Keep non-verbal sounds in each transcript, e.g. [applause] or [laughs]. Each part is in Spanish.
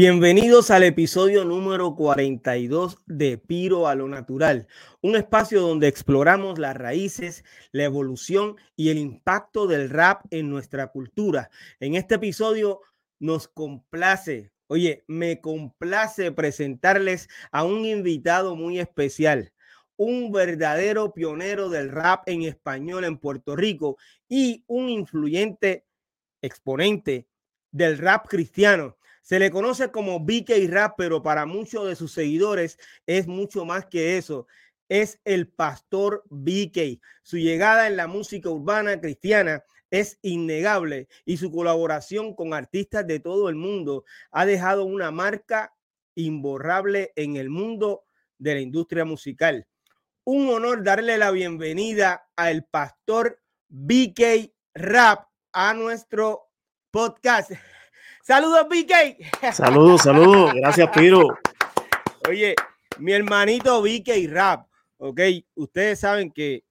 Bienvenidos al episodio número 42 de Piro a lo Natural, un espacio donde exploramos las raíces, la evolución y el impacto del rap en nuestra cultura. En este episodio nos complace, oye, me complace presentarles a un invitado muy especial, un verdadero pionero del rap en español en Puerto Rico y un influyente exponente del rap cristiano se le conoce como BK Rap, pero para muchos de sus seguidores es mucho más que eso. Es el pastor BK. Su llegada en la música urbana cristiana es innegable y su colaboración con artistas de todo el mundo ha dejado una marca imborrable en el mundo de la industria musical. Un honor darle la bienvenida al pastor BK Rap a nuestro podcast. Saludos, BK. Saludos, saludos. Gracias, Piro. Oye, mi hermanito BK Rap, ok. Ustedes saben que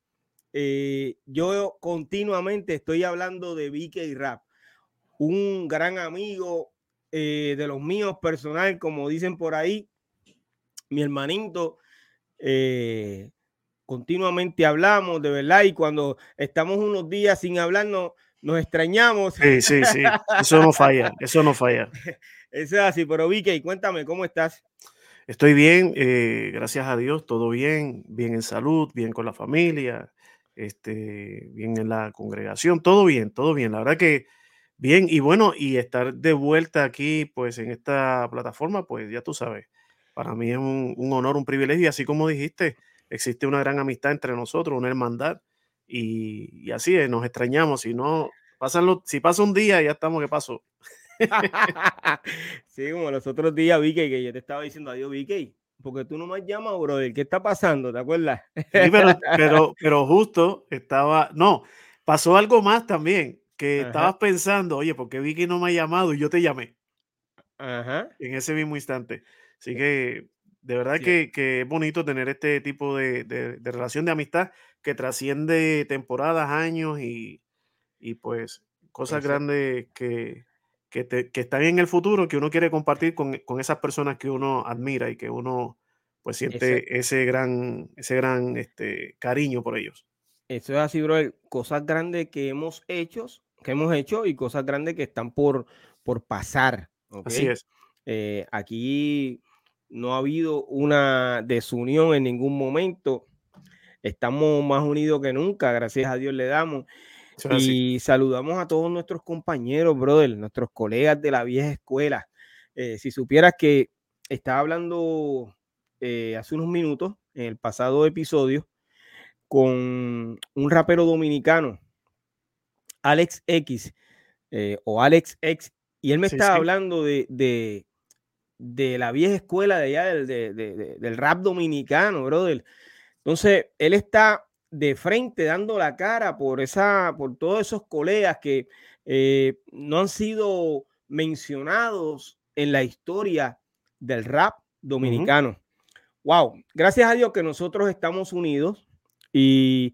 eh, yo continuamente estoy hablando de BK Rap, un gran amigo eh, de los míos personal, como dicen por ahí. Mi hermanito, eh, continuamente hablamos, de verdad, y cuando estamos unos días sin hablarnos, nos extrañamos. Sí, sí, sí, eso no falla, eso no falla. [laughs] Eso es así, pero Vicky, cuéntame, ¿cómo estás? Estoy bien, eh, gracias a Dios, todo bien, bien en salud, bien con la familia, este, bien en la congregación, todo bien, todo bien, la verdad que bien, y bueno, y estar de vuelta aquí, pues en esta plataforma, pues ya tú sabes, para mí es un, honor, un privilegio, y así como dijiste, existe una gran amistad entre nosotros, una hermandad, y, así es, nos extrañamos. Si no, pasan si pasa un día, ya estamos, ¿qué pasó? [laughs] sí, como los otros días, Vicky, que yo te estaba diciendo adiós, Vicky, porque tú no me llamas, brother. ¿Qué está pasando? ¿Te acuerdas? sí, [laughs] pero, pero, justo estaba, no, pasó algo más también, que estabas pensando, oye, ¿por qué Vicky no me ha llamado? Y yo te llamé. Ajá. En ese mismo instante. Así que de verdad que, es bonito tener este tipo de, relación de amistad que trasciende temporadas, años y, pues cosas grandes que, que, están en el futuro que uno quiere compartir con, esas personas que uno admira y que uno pues siente ese gran, ese gran este, cariño por ellos. Eso es así, bro. Cosas grandes que hemos hecho, que hemos hecho y cosas grandes que están por, por pasar. Así es. Eh, aquí no ha habido una desunión en ningún momento. Estamos más unidos que nunca, gracias a Dios le damos. y saludamos a todos nuestros compañeros, brother, nuestros colegas de la vieja escuela. Eh, si supieras que estaba hablando eh, hace unos minutos, en el pasado episodio, con un rapero dominicano, Alex X, eh, o Alex X, y él me estaba hablando de, de la vieja escuela de allá del, rap dominicano, brother. Entonces, él está de frente dando la cara por esa, por todos esos colegas que eh, no han sido mencionados en la historia del rap dominicano. Wow, gracias a Dios que nosotros estamos unidos y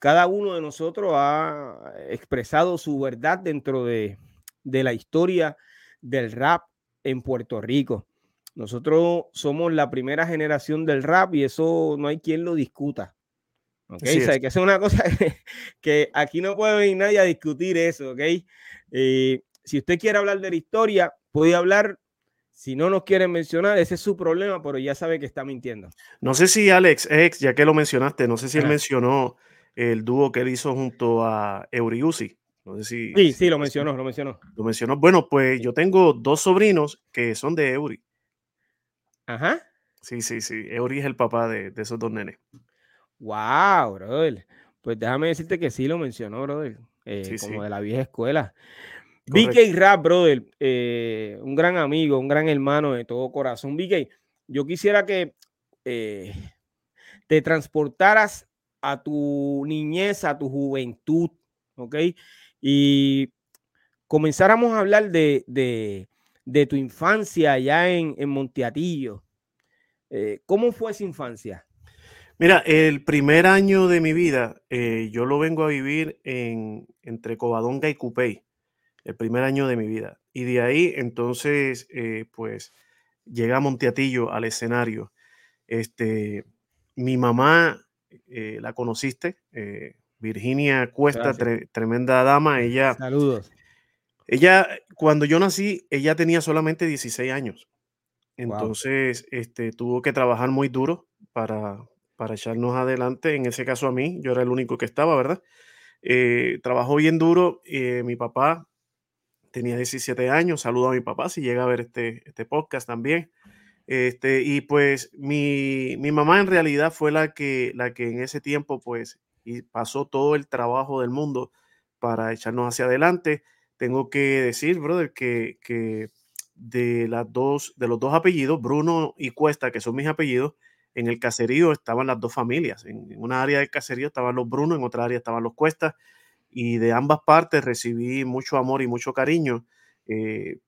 cada uno de nosotros ha expresado su verdad dentro de, de la historia del rap en Puerto Rico. Nosotros somos la primera generación del rap y eso no hay quien lo discuta. ¿Ok? que es una cosa [laughs] que, aquí no puede venir nadie a discutir eso, ¿ok? Eh, si usted quiere hablar de la historia, puede hablar. Si no nos quieren mencionar, ese es su problema, pero ya sabe que está mintiendo. No sé si Alex ex, ya que lo mencionaste, no sé si él mencionó el dúo que él hizo junto a Euriusi. No sé si. Sí, sí, lo mencionó, lo mencionó. Lo mencionó. Bueno, pues yo tengo dos sobrinos que son de Eury. Ajá. Sí, sí, sí. Eury es el papá de, esos dos nenes. Wow, brother. Pues déjame decirte que sí lo mencionó, brother. Eh, como de la vieja escuela. BK Rap, brother, eh, un gran amigo, un gran hermano de todo corazón. BK, yo quisiera que eh, te transportaras a tu niñez, a tu juventud, ¿ok? y comenzáramos a hablar de, tu infancia allá en, en Monteatillo. Eh, ¿Cómo fue esa infancia? Mira, el primer año de mi vida, eh, yo lo vengo a vivir en, entre Covadonga y Cupey. el primer año de mi vida. Y de ahí entonces, eh, pues, llega Monteatillo al escenario. Este, mi mamá, la conociste, Virginia Cuesta, tremenda dama, ella... Saludos. Ella, cuando yo nací, ella tenía solamente 16 años. Entonces, este, tuvo que trabajar muy duro para, para echarnos adelante. En ese caso a mí, yo era el único que estaba, ¿verdad? trabajó bien duro. mi papá tenía 17 años. Saludo a mi papá si llega a ver este, este podcast también. Este, y pues mi, mi, mamá en realidad fue la que, la que en ese tiempo pues y pasó todo el trabajo del mundo para echarnos hacia adelante. Tengo que decir, brother, que, de, las dos, de los dos apellidos, Bruno y Cuesta, que son mis apellidos, en el caserío estaban las dos familias. En, una área del caserío estaban los Bruno, en otra área estaban los Cuesta y de ambas partes recibí mucho amor y mucho cariño. Eh,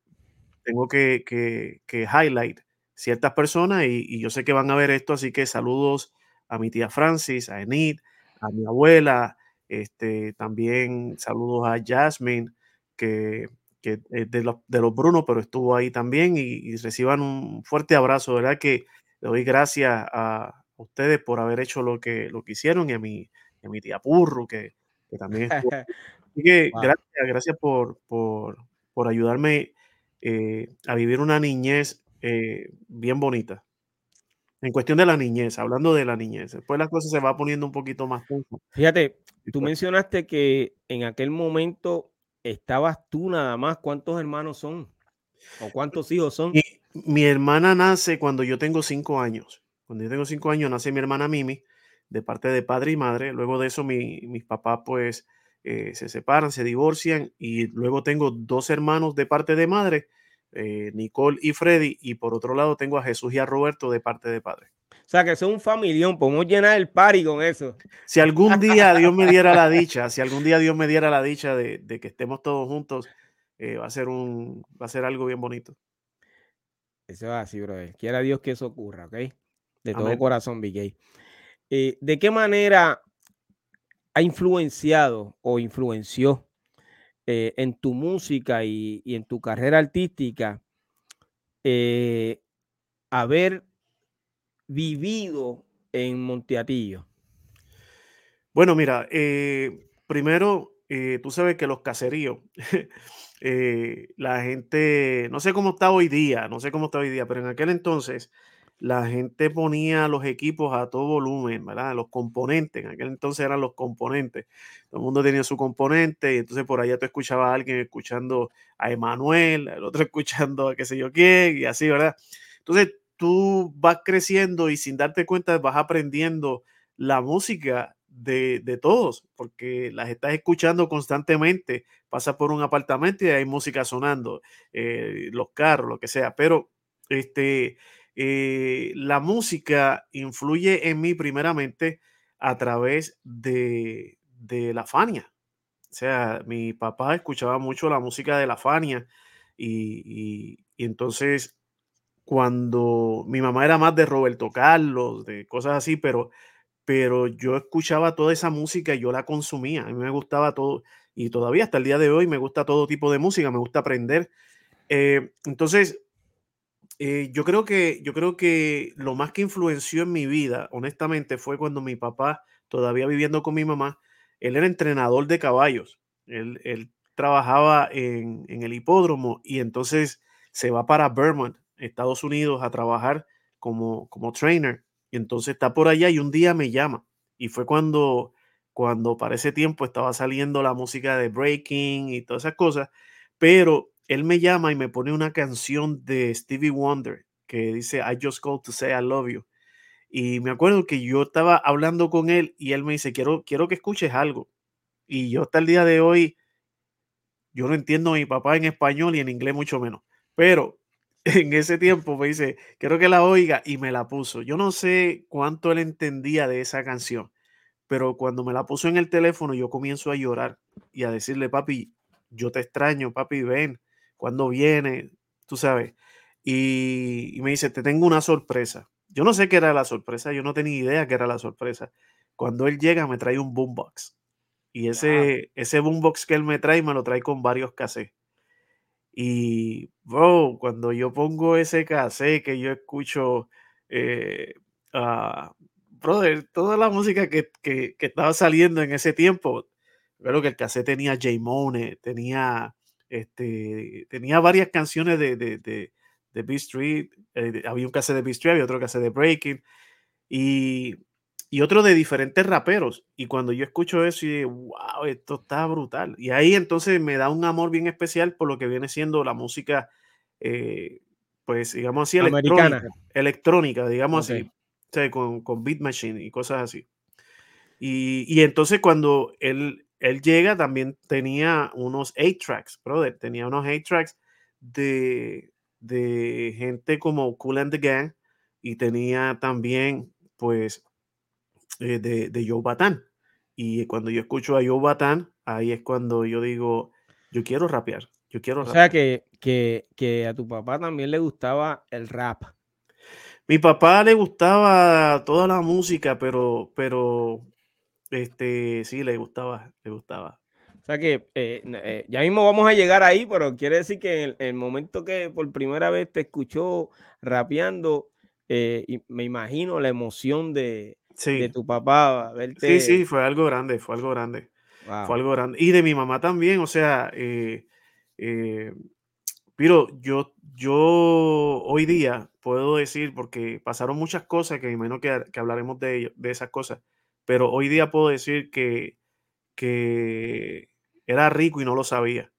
tengo que, que, highlight ciertas personas y, yo sé que van a ver esto, así que saludos a mi tía Francis, a Enid, a mi abuela, este, también saludos a Jasmine, que, que es de los, de los Brunos, pero estuvo ahí también y, reciban un fuerte abrazo, ¿verdad? Que le doy gracias a, ustedes por haber hecho lo que, lo que hicieron y a mi, a mi tía Purru, que que también [laughs] Así que gracias, gracias por, por, por ayudarme eh, a vivir una niñez eh, bien bonita. En cuestión de la niñez, hablando de la niñez, después las cosas se va poniendo un poquito más Fíjate, tú mencionaste que en aquel momento estabas tú nada más. ¿Cuántos hermanos son? ¿O cuántos hijos son? Mi, mi hermana nace cuando yo tengo cinco años. Cuando yo tengo cinco años nace mi hermana Mimi de parte de padre y madre. Luego de eso mis papás pues eh, se separan, se divorcian y luego tengo dos hermanos de parte de madre, eh, Nicole y Freddy, y por otro lado tengo a Jesús y a Roberto de parte de padre. O sea, que son un familión, podemos llenar el party con eso. Si algún día Dios me diera la dicha, si algún día Dios me diera la dicha de, que estemos todos juntos, eh, va, a ser un, va a ser algo bien bonito. Eso es así, brother. Quiera Dios que eso ocurra, ¿ok? De todo corazón, Big eh, ¿De qué manera ha influenciado o influenció eh, en tu música y, en tu carrera artística eh, haber vivido en Monteatillo? Bueno, mira, primero, tú sabes que los caseríos, [laughs] la gente, no sé cómo está hoy día, no sé cómo está hoy día, pero en aquel entonces la gente ponía los equipos a todo volumen, ¿verdad? Los componentes, en aquel entonces eran los componentes. Todo el mundo tenía su componente y entonces por allá tú escuchabas a alguien escuchando a Emanuel, el otro [laughs] escuchando a qué sé yo quién y así, ¿verdad? Entonces tú vas creciendo y sin darte cuenta vas aprendiendo la música de, de todos, porque las estás escuchando constantemente, pasa por un apartamento y hay música sonando, eh, los carros, lo que sea, pero este eh, la música influye en mí primeramente a través de, la Fania. O sea, mi papá escuchaba mucho la música de la Fania y, entonces cuando mi mamá era más de Roberto Carlos, de cosas así, pero, pero yo escuchaba toda esa música y yo la consumía. A mí me gustaba todo y todavía hasta el día de hoy me gusta todo tipo de música, me gusta aprender. Eh, entonces, eh, yo, creo que, yo creo que lo más que influenció en mi vida, honestamente, fue cuando mi papá, todavía viviendo con mi mamá, él era entrenador de caballos. Él, trabajaba en, el hipódromo y entonces se va para Vermont, Estados Unidos, a trabajar como, como trainer. Y entonces está por allá y un día me llama. Y fue cuando, cuando para ese tiempo estaba saliendo la música de breaking y todas esas cosas. Pero él me llama y me pone una canción de Stevie Wonder que dice I just called to say I love you. Y me acuerdo que yo estaba hablando con él y él me dice, quiero, quiero que escuches algo. Y yo hasta el día de hoy, yo no entiendo a mi papá en español y en inglés mucho menos. Pero en ese tiempo me dice, quiero que la oiga y me la puso. Yo no sé cuánto él entendía de esa canción, pero cuando me la puso en el teléfono yo comienzo a llorar y a decirle, papi, yo te extraño, papi, ven, cuando viene, tú sabes. Y, me dice, te tengo una sorpresa. Yo no sé qué era la sorpresa, yo no tenía idea qué era la sorpresa. Cuando él llega me trae un boombox. Y ese, ese boombox que él me trae me lo trae con varios cassettes. Y, bro, cuando yo pongo ese cassette que yo escucho, eh, brother, toda la música que, que, estaba saliendo en ese tiempo, creo que el cassette tenía J. Mone, tenía, este, tenía varias canciones de, de, de, de B Street, eh, había un cassette de B Street, había otro cassette de Breaking, y, y otro de diferentes raperos. Y cuando yo escucho eso, y wow, esto está brutal. Y ahí entonces me da un amor bien especial por lo que viene siendo la música, eh, pues digamos así, electrónica, electrónica digamos así, con, con Beat Machine y cosas así. Y, y entonces cuando él, él llega, también tenía unos 8 tracks, brother, tenía unos 8 tracks de, de gente como Cool and the Gang y tenía también, pues, eh, de, de Joe Batán. Y cuando yo escucho a Joe Batán, ahí es cuando yo digo, yo quiero rapear, yo quiero O sea, que, que, que a tu papá también le gustaba el rap. Mi papá le gustaba toda la música, pero, pero, este, sí, le gustaba, le gustaba. O sea que eh, eh, ya mismo vamos a llegar ahí, pero quiere decir que en el, momento que por primera vez te escuchó rapeando, y me imagino la emoción de, de tu papá Sí, sí, fue algo grande, fue algo grande. Fue algo grande. Y de mi mamá también, o sea, eh, eh, pero yo, yo hoy día puedo decir, porque pasaron muchas cosas que imagino que, que hablaremos de, de esas cosas, pero hoy día puedo decir que, que era rico y no lo sabía.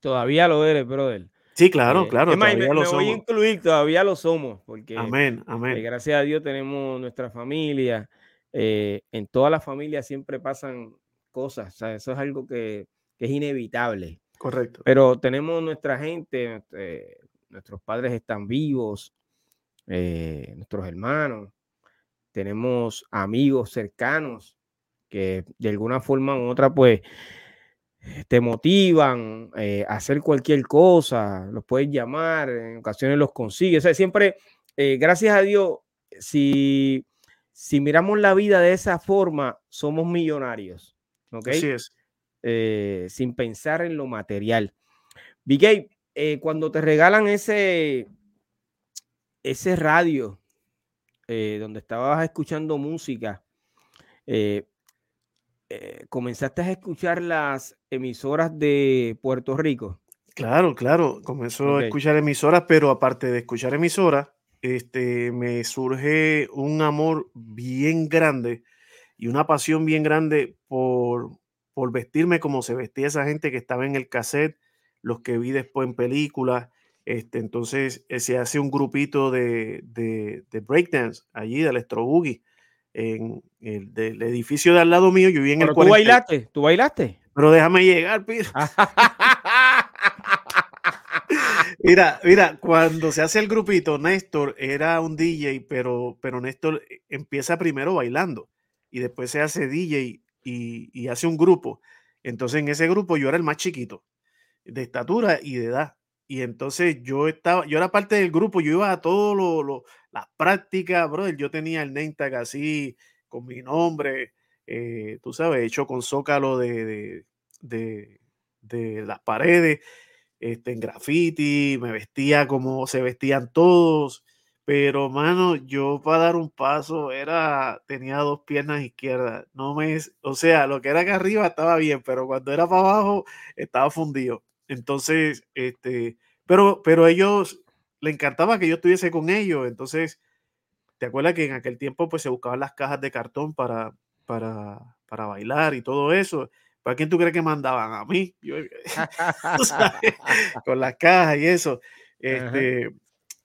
Todavía lo eres, brother. Sí, claro, eh, claro. me, voy a incluir, todavía lo somos, porque amén, amén. Eh, gracias a Dios tenemos nuestra familia. Eh, en toda la familia siempre pasan cosas, o sea, eso es algo que, es inevitable. Correcto. Pero tenemos nuestra gente, nuestros padres están vivos, nuestros hermanos, tenemos amigos cercanos que de alguna forma u otra, pues, te motivan eh, a hacer cualquier cosa, los puedes llamar, en ocasiones los consigues. O sea, siempre, eh, gracias a Dios, si, si miramos la vida de esa forma, somos millonarios. ¿Ok? Así es. Eh, sin pensar en lo material. Big cuando te regalan ese, ese radio donde estabas escuchando música, eh, comenzaste a escuchar las emisoras de Puerto Rico. Claro, claro, comenzó a escuchar emisoras, pero aparte de escuchar emisoras, este, me surge un amor bien grande y una pasión bien grande por, por vestirme como se vestía esa gente que estaba en el cassette, los que vi después en películas. Este, entonces eh, se hace un grupito de, de, de breakdance allí, del electro boogie en el del edificio de al lado mío, yo vi en el tú bailaste, tú bailaste. Pero déjame llegar, [laughs] [laughs] mira, mira, cuando se hace el grupito, Néstor era un DJ, pero, pero Néstor empieza primero bailando y después se hace DJ y, y hace un grupo. Entonces en ese grupo yo era el más chiquito de estatura y de edad. Y entonces yo estaba, yo era parte del grupo, yo iba a todo lo, las prácticas, brother. Yo tenía el name tag así, con mi nombre, eh, tú sabes, hecho con zócalo de, de, de, las paredes, este, en graffiti, me vestía como se vestían todos. Pero, mano, yo para dar un paso era, tenía dos piernas izquierdas. No me, o sea, lo que era acá arriba estaba bien, pero cuando era para abajo estaba fundido. Entonces, este, pero, pero ellos le encantaba que yo estuviese con ellos. Entonces, ¿te acuerdas que en aquel tiempo pues se buscaban las cajas de cartón para, para, para bailar y todo eso? ¿Para quién tú crees que mandaban? A mí. [laughs] [laughs] con las cajas y eso. Este,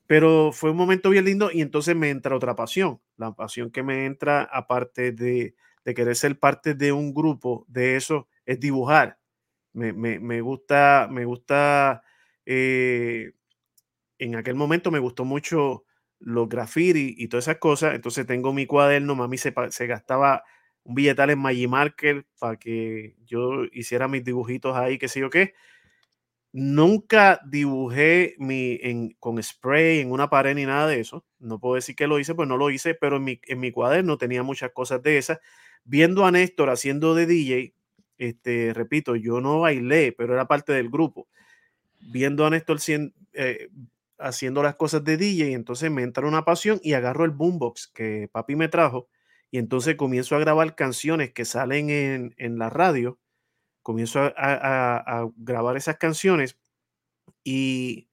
pero fue un momento bien lindo y entonces me entra otra pasión. La pasión que me entra, aparte de, de querer ser parte de un grupo de eso, es dibujar. Me, gusta, me gusta, eh, en aquel momento me gustó mucho los graffiti y todas esas cosas. Entonces tengo mi cuaderno, mami se, se gastaba un billetal en Magimarker para que yo hiciera mis dibujitos ahí, qué sé yo qué. Nunca dibujé mi, en, con spray en una pared ni nada de eso. No puedo decir que lo hice, pues no lo hice, pero en mi, en mi cuaderno tenía muchas cosas de esas. Viendo a Néstor haciendo de DJ, este, repito, yo no bailé, pero era parte del grupo. viendo a Néstor eh, haciendo las cosas de DJ, entonces me entra una pasión y agarro el boombox que papi me trajo y entonces comienzo a grabar canciones que salen en, la radio, comienzo a, grabar esas canciones y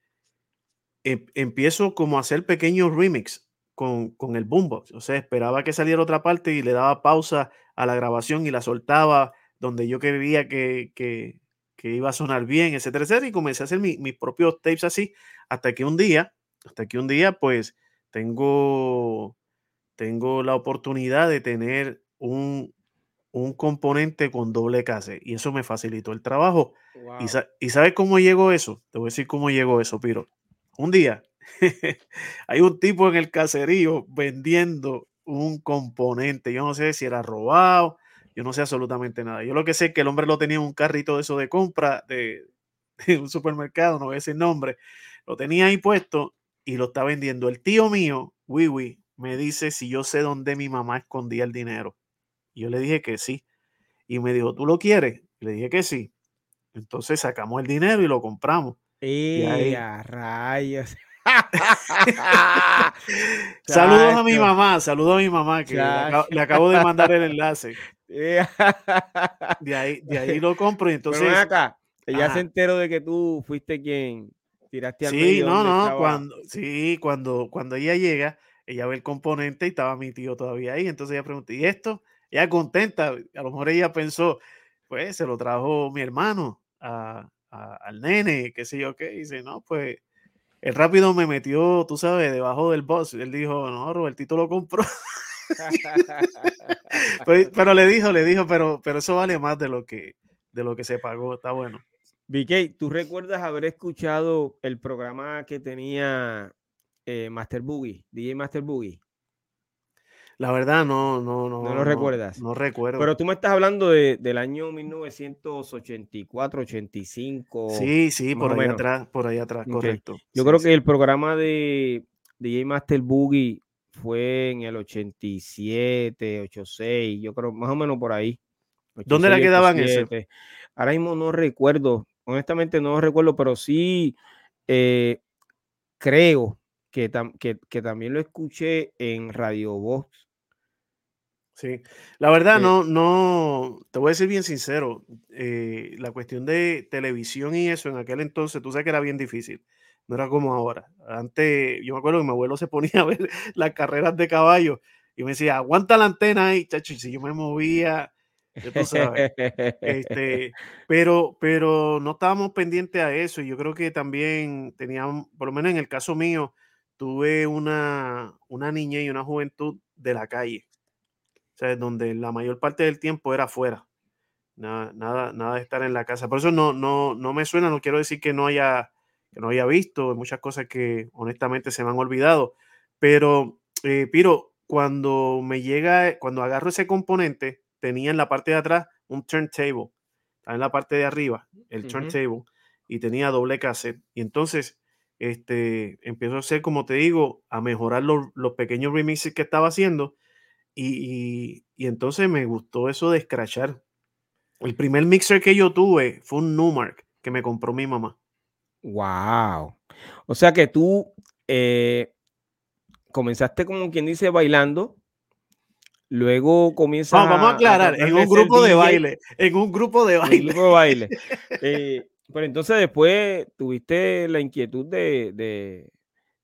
em, empiezo como a hacer pequeños remix con, con, el boombox, o sea, esperaba que saliera otra parte y le daba pausa a la grabación y la soltaba donde yo quería que, que, iba a sonar bien, etcétera, etcétera, y comencé a hacer mis propios tapes así, hasta que un día, hasta que un día, pues, tengo, tengo la oportunidad de tener un, un componente con doble case, y eso me facilitó el trabajo. Y, ¿Y sabes cómo llegó eso? Te voy a decir cómo llegó eso, Piro. Un día, [laughs] hay un tipo en el caserío vendiendo un componente, yo no sé si era robado, yo no sé absolutamente nada. Yo lo que sé es que el hombre lo tenía en un carrito de eso de compra [laughs] de, un supermercado, no voy a decir nombre. Lo tenía ahí puesto y lo está vendiendo. El tío mío, Wiwi, me dice si yo sé dónde mi mamá escondía el dinero. Y yo le dije que sí. Y me dijo, ¿tú lo quieres? le dije que sí. Entonces sacamos el dinero y lo compramos. y ahí, rayos! [laughs] saludos a mi mamá, saludos a mi mamá, que le acabo, de mandar el enlace. [laughs] De ahí, de ahí lo compro y entonces. acá, ella se enteró de que tú fuiste quien tiraste al Sí, no, no, cuando, sí, cuando, cuando ella llega, ella ve el componente y estaba mi tío todavía ahí. Entonces ella preguntó, ¿y esto? Ella contenta, a lo mejor ella pensó, pues se lo trajo mi hermano al nene, qué sé yo qué. dice, no, pues el rápido me metió, tú sabes, debajo del boss. Él dijo, no, Robertito lo compró. [laughs] Pues, pero, le dijo, le dijo, pero, pero eso vale más de lo que, de lo que se pagó. Está bueno. BK, ¿tú recuerdas haber escuchado el programa que tenía eh, Master Boogie, DJ Master Boogie? La verdad, no, no, no. No lo recuerdas. No recuerdo. Pero tú me estás hablando del año 1984, 85. Sí, sí, por ahí atrás, por ahí atrás, correcto. Yo creo que el programa de DJ Master Boogie fue en el 87, 86, yo creo, más o menos por ahí. ¿Dónde la quedaban ese? Ahora mismo no recuerdo, honestamente no recuerdo, pero sí eh, creo que, que, también lo escuché en Radio Voz. Sí, la verdad, eh no, no, te voy a decir bien sincero, eh, la cuestión de televisión y eso en aquel entonces, tú sabes que era bien difícil no era como ahora. Antes, yo me acuerdo que mi abuelo se [laughs] ponía a ver las carreras de caballo y me decía, aguanta la antena ahí, chacho, y si yo me movía, tú sabes. este, [laughs] pero, pero no estábamos pendientes a eso y yo creo que también teníamos, por lo menos en el caso mío, tuve una, una niña y una juventud de la calle, sea, donde la mayor parte del tiempo era afuera. Nada, nada, nada de estar en la casa. Por eso no, no, no me suena, no quiero decir que no haya que no había visto, muchas cosas que honestamente se me han olvidado. Pero, eh, Piro, cuando me llega, cuando agarro ese componente, tenía en la parte de atrás un turntable, en la parte de arriba, el turntable, y tenía doble cassette. Y entonces, este, empiezo a hacer, como te digo, a mejorar los, pequeños remixes que estaba haciendo. Y, y, entonces me gustó eso de scratchar. El primer mixer que yo tuve fue un Numark que me compró mi mamá. Wow. O sea que tú eh, comenzaste como quien dice bailando, luego comienzas. vamos a aclarar, en un grupo de baile, en un grupo de baile. grupo de baile. [laughs] Eh, pero entonces después tuviste la inquietud de, de,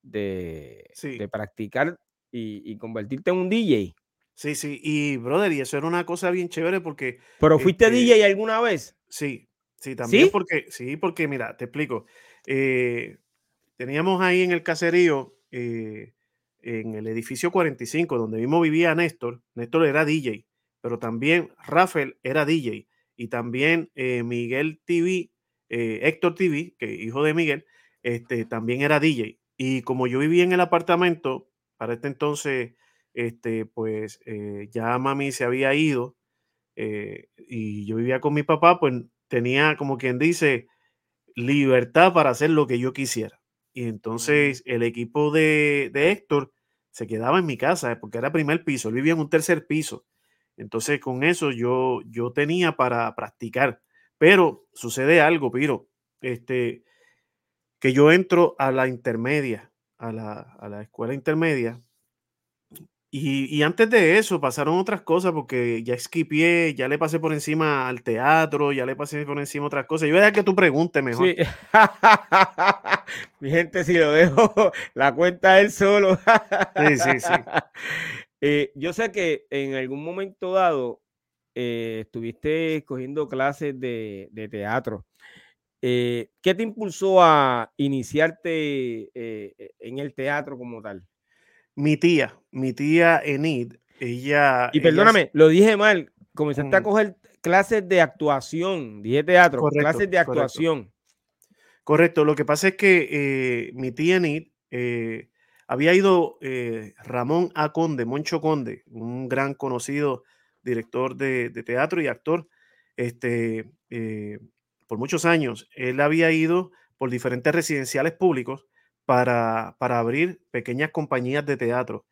de, practicar y, convertirte en un DJ. Sí, sí, y brother, y eso era una cosa bien chévere porque. ¿Pero fuiste este DJ alguna vez? Sí, sí, también porque, sí, porque mira, te explico. Eh, teníamos ahí en el caserío, eh, en el edificio 45, donde mismo vivía Néstor. Néstor era DJ, pero también Rafael era DJ. Y también eh, Miguel TV, Héctor TV, que hijo de Miguel, este, también era DJ. Y como yo vivía en el apartamento, para este entonces, este, pues ya mami se había ido y yo vivía con mi papá, pues tenía como quien dice libertad para hacer lo que yo quisiera. Y entonces el equipo de, Héctor se quedaba en mi casa porque era primer piso, él vivía en un tercer piso. Entonces con eso yo, yo tenía para practicar. Pero sucede algo, Piro. Este, que yo entro a la intermedia, a la, escuela intermedia. Y, antes de eso pasaron otras cosas porque ya esquipié, ya le pasé por encima al teatro, ya le pasé por encima otras cosas. Yo voy a que tú preguntes mejor. Sí. [laughs] Mi gente, si lo dejo, [laughs] la cuenta él solo. sí, sí, sí. [laughs] Eh, yo sé que en algún momento dado eh, estuviste cogiendo clases de, teatro. Eh, ¿Qué te impulsó a iniciarte en el teatro como tal? Mi tía, mi tía Enid, ella... Y perdóname, lo dije mal, comenzaste a coger clases de actuación, dije teatro, clases de actuación. Correcto. lo que pasa es que mi tía Enid había ido eh, Ramón A. Conde, Moncho Conde, un gran conocido director de, teatro y actor, este, eh, por muchos años. Él había ido por diferentes residenciales públicos para, para abrir pequeñas compañías de teatro.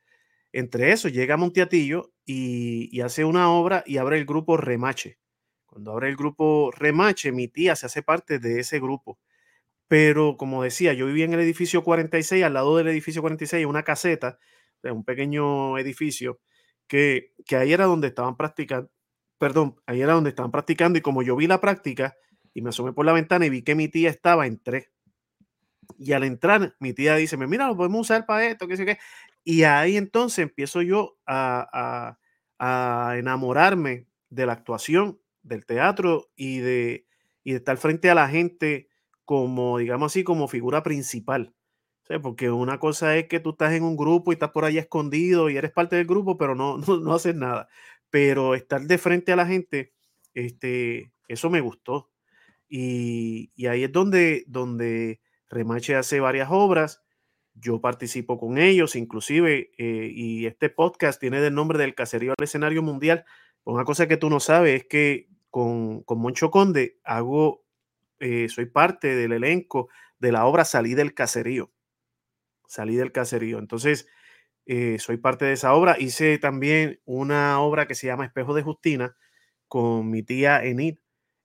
Entre eso llega a Monteatillo y, hace una obra y abre el grupo Remache. Cuando abre el grupo Remache, mi tía se hace parte de ese grupo. Pero como decía, yo vivía en el edificio 46, al lado del edificio 46, una caseta, un pequeño edificio, que, que ahí era donde estaban practicando, perdón, ahí era donde estaban practicando y como yo vi la práctica y me asomé por la ventana y vi que mi tía estaba, entré. Y al entrar, mi tía dice, mira, lo podemos usar para esto, qué sé qué. Y ahí entonces empiezo yo a, a, a enamorarme de la actuación, del teatro y de, y de estar frente a la gente como, digamos así, como figura principal. Porque una cosa es que tú estás en un grupo y estás por ahí escondido y eres parte del grupo, pero no, [laughs] no, haces nada. Pero estar de frente a la gente, este, eso me gustó. Y, ahí es donde, donde Remache hace varias obras. Yo participo con ellos, inclusive, eh, y este podcast tiene el nombre del caserío al escenario mundial. Una cosa que tú no sabes es que con, con Moncho Conde hago eh, soy parte del elenco de la obra Salí del Caserío. Salí del Caserío. Entonces, eh, soy parte de esa obra. Hice también una obra que se llama Espejo de Justina con mi tía Enid.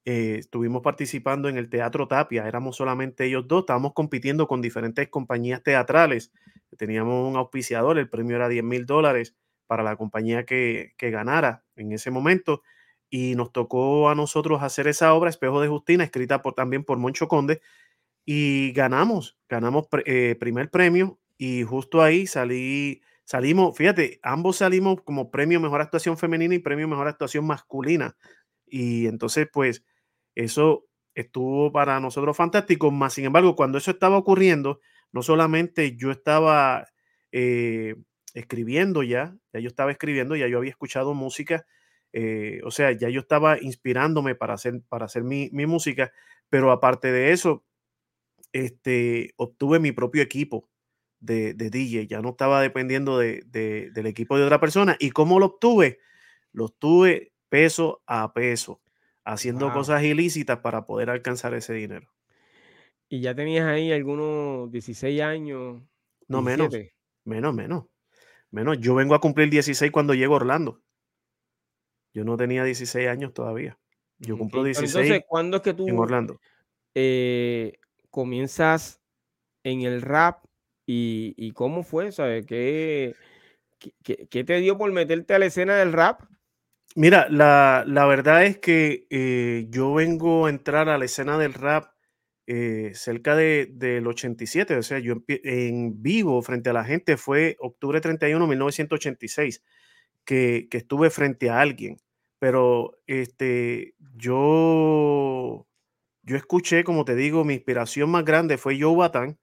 Eh, estuvimos participando en el Teatro Tapia, éramos solamente ellos dos, estábamos compitiendo con diferentes compañías teatrales. Teníamos un auspiciador, el premio era 10 mil dólares para la compañía que, que ganara en ese momento y nos tocó a nosotros hacer esa obra, Espejo de Justina, escrita por, también por Moncho Conde, y ganamos, ganamos eh, primer premio y justo ahí salí, salimos, fíjate, ambos salimos como premio Mejor Actuación Femenina y premio Mejor Actuación Masculina. Y entonces, pues, eso estuvo para nosotros fantástico, más sin embargo, cuando eso estaba ocurriendo, no solamente yo estaba eh, escribiendo ya, ya yo estaba escribiendo, ya yo había escuchado música, eh, o sea, ya yo estaba inspirándome para hacer, para hacer mi, música, pero aparte de eso, este, obtuve mi propio equipo de, DJ, ya no estaba dependiendo de, del equipo de otra persona. ¿Y cómo lo obtuve? Lo obtuve peso a peso, haciendo cosas ilícitas para poder alcanzar ese dinero. ¿Y ya tenías ahí algunos 16 años? No, menos, menos, menos, menos. Yo vengo a cumplir 16 cuando llego a Orlando. Yo no tenía 16 años todavía. Yo cumplo 16 Entonces, ¿cuándo es que tú en Orlando? Eh, comienzas en el rap y, cómo fue? ¿Sabes? ¿Qué, qué, te dio por meterte a la escena del rap? Mira, la, verdad es que eh, yo vengo a entrar a la escena del rap eh, cerca de, del 87, o sea, yo en vivo frente a la gente fue octubre 31, 1986 que, estuve frente a alguien, pero este, yo, yo escuché, como te digo, mi inspiración más grande fue Joe Batán.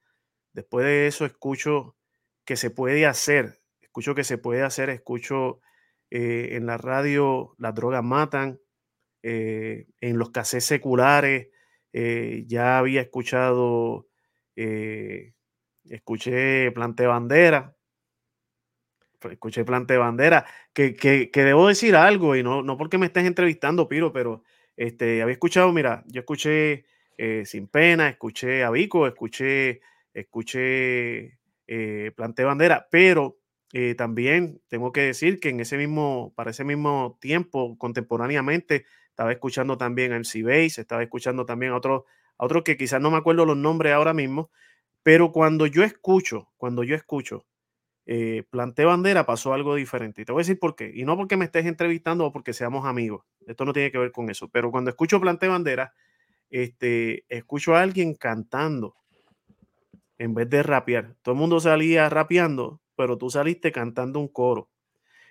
Después de eso escucho que se puede hacer, escucho que se puede hacer, escucho eh, en la radio las drogas matan, eh, en los cassettes seculares, eh, ya había escuchado, escuché Plante Bandera, escuché Plante Bandera, que, que, debo decir algo, y no, no porque me estés entrevistando, Piro, pero este, había escuchado, mira, yo escuché Sin Pena, escuché a Vico, escuché, escuché Plante Bandera, pero eh, también tengo que decir que en ese mismo, para ese mismo tiempo, contemporáneamente, estaba escuchando también a MC Base, estaba escuchando también a otros a otros que quizás no me acuerdo los nombres ahora mismo, pero cuando yo escucho, cuando yo escucho eh, Planté Bandera, pasó algo diferente. Y te voy a decir por qué. Y no porque me estés entrevistando o porque seamos amigos. Esto no tiene que ver con eso. Pero cuando escucho Planté Bandera, este, escucho a alguien cantando en vez de rapear. Todo el mundo salía rapeando, pero tú saliste cantando un coro.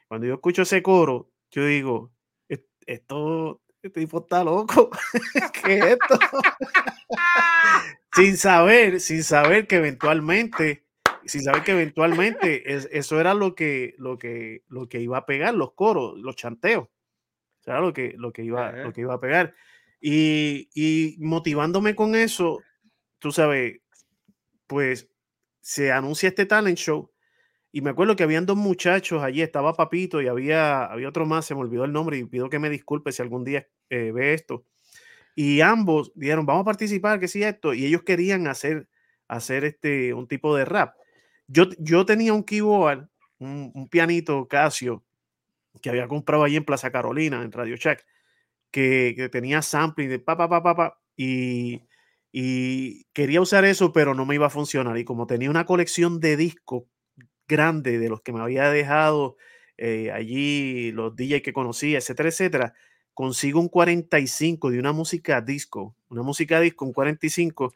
Cuando yo escucho ese coro, yo digo, esto, este tipo está loco. [laughs] ¿Qué es esto? [laughs] sin saber, sin saber que eventualmente, sin saber que eventualmente eso era lo que, lo que, lo que iba a pegar, los coros, los chanteos. era lo que, lo que, iba, lo que iba a pegar. Y, y motivándome con eso, tú sabes, pues se anuncia este talent show y me acuerdo que habían dos muchachos allí, estaba Papito y había, había otro más, se me olvidó el nombre y pido que me disculpe si algún día eh, ve esto. Y ambos dijeron, vamos a participar, que sí, esto. Y ellos querían hacer, hacer este, un tipo de rap. Yo, yo tenía un keyboard, un, pianito Casio, que había comprado allí en Plaza Carolina, en Radio Shack, que, que tenía sampling de pa, pa, pa, y, y quería usar eso, pero no me iba a funcionar. Y como tenía una colección de discos grande de los que me había dejado eh, allí, los DJs que conocía, etcétera, etcétera, consigo un 45 de una música disco, una música disco, un 45,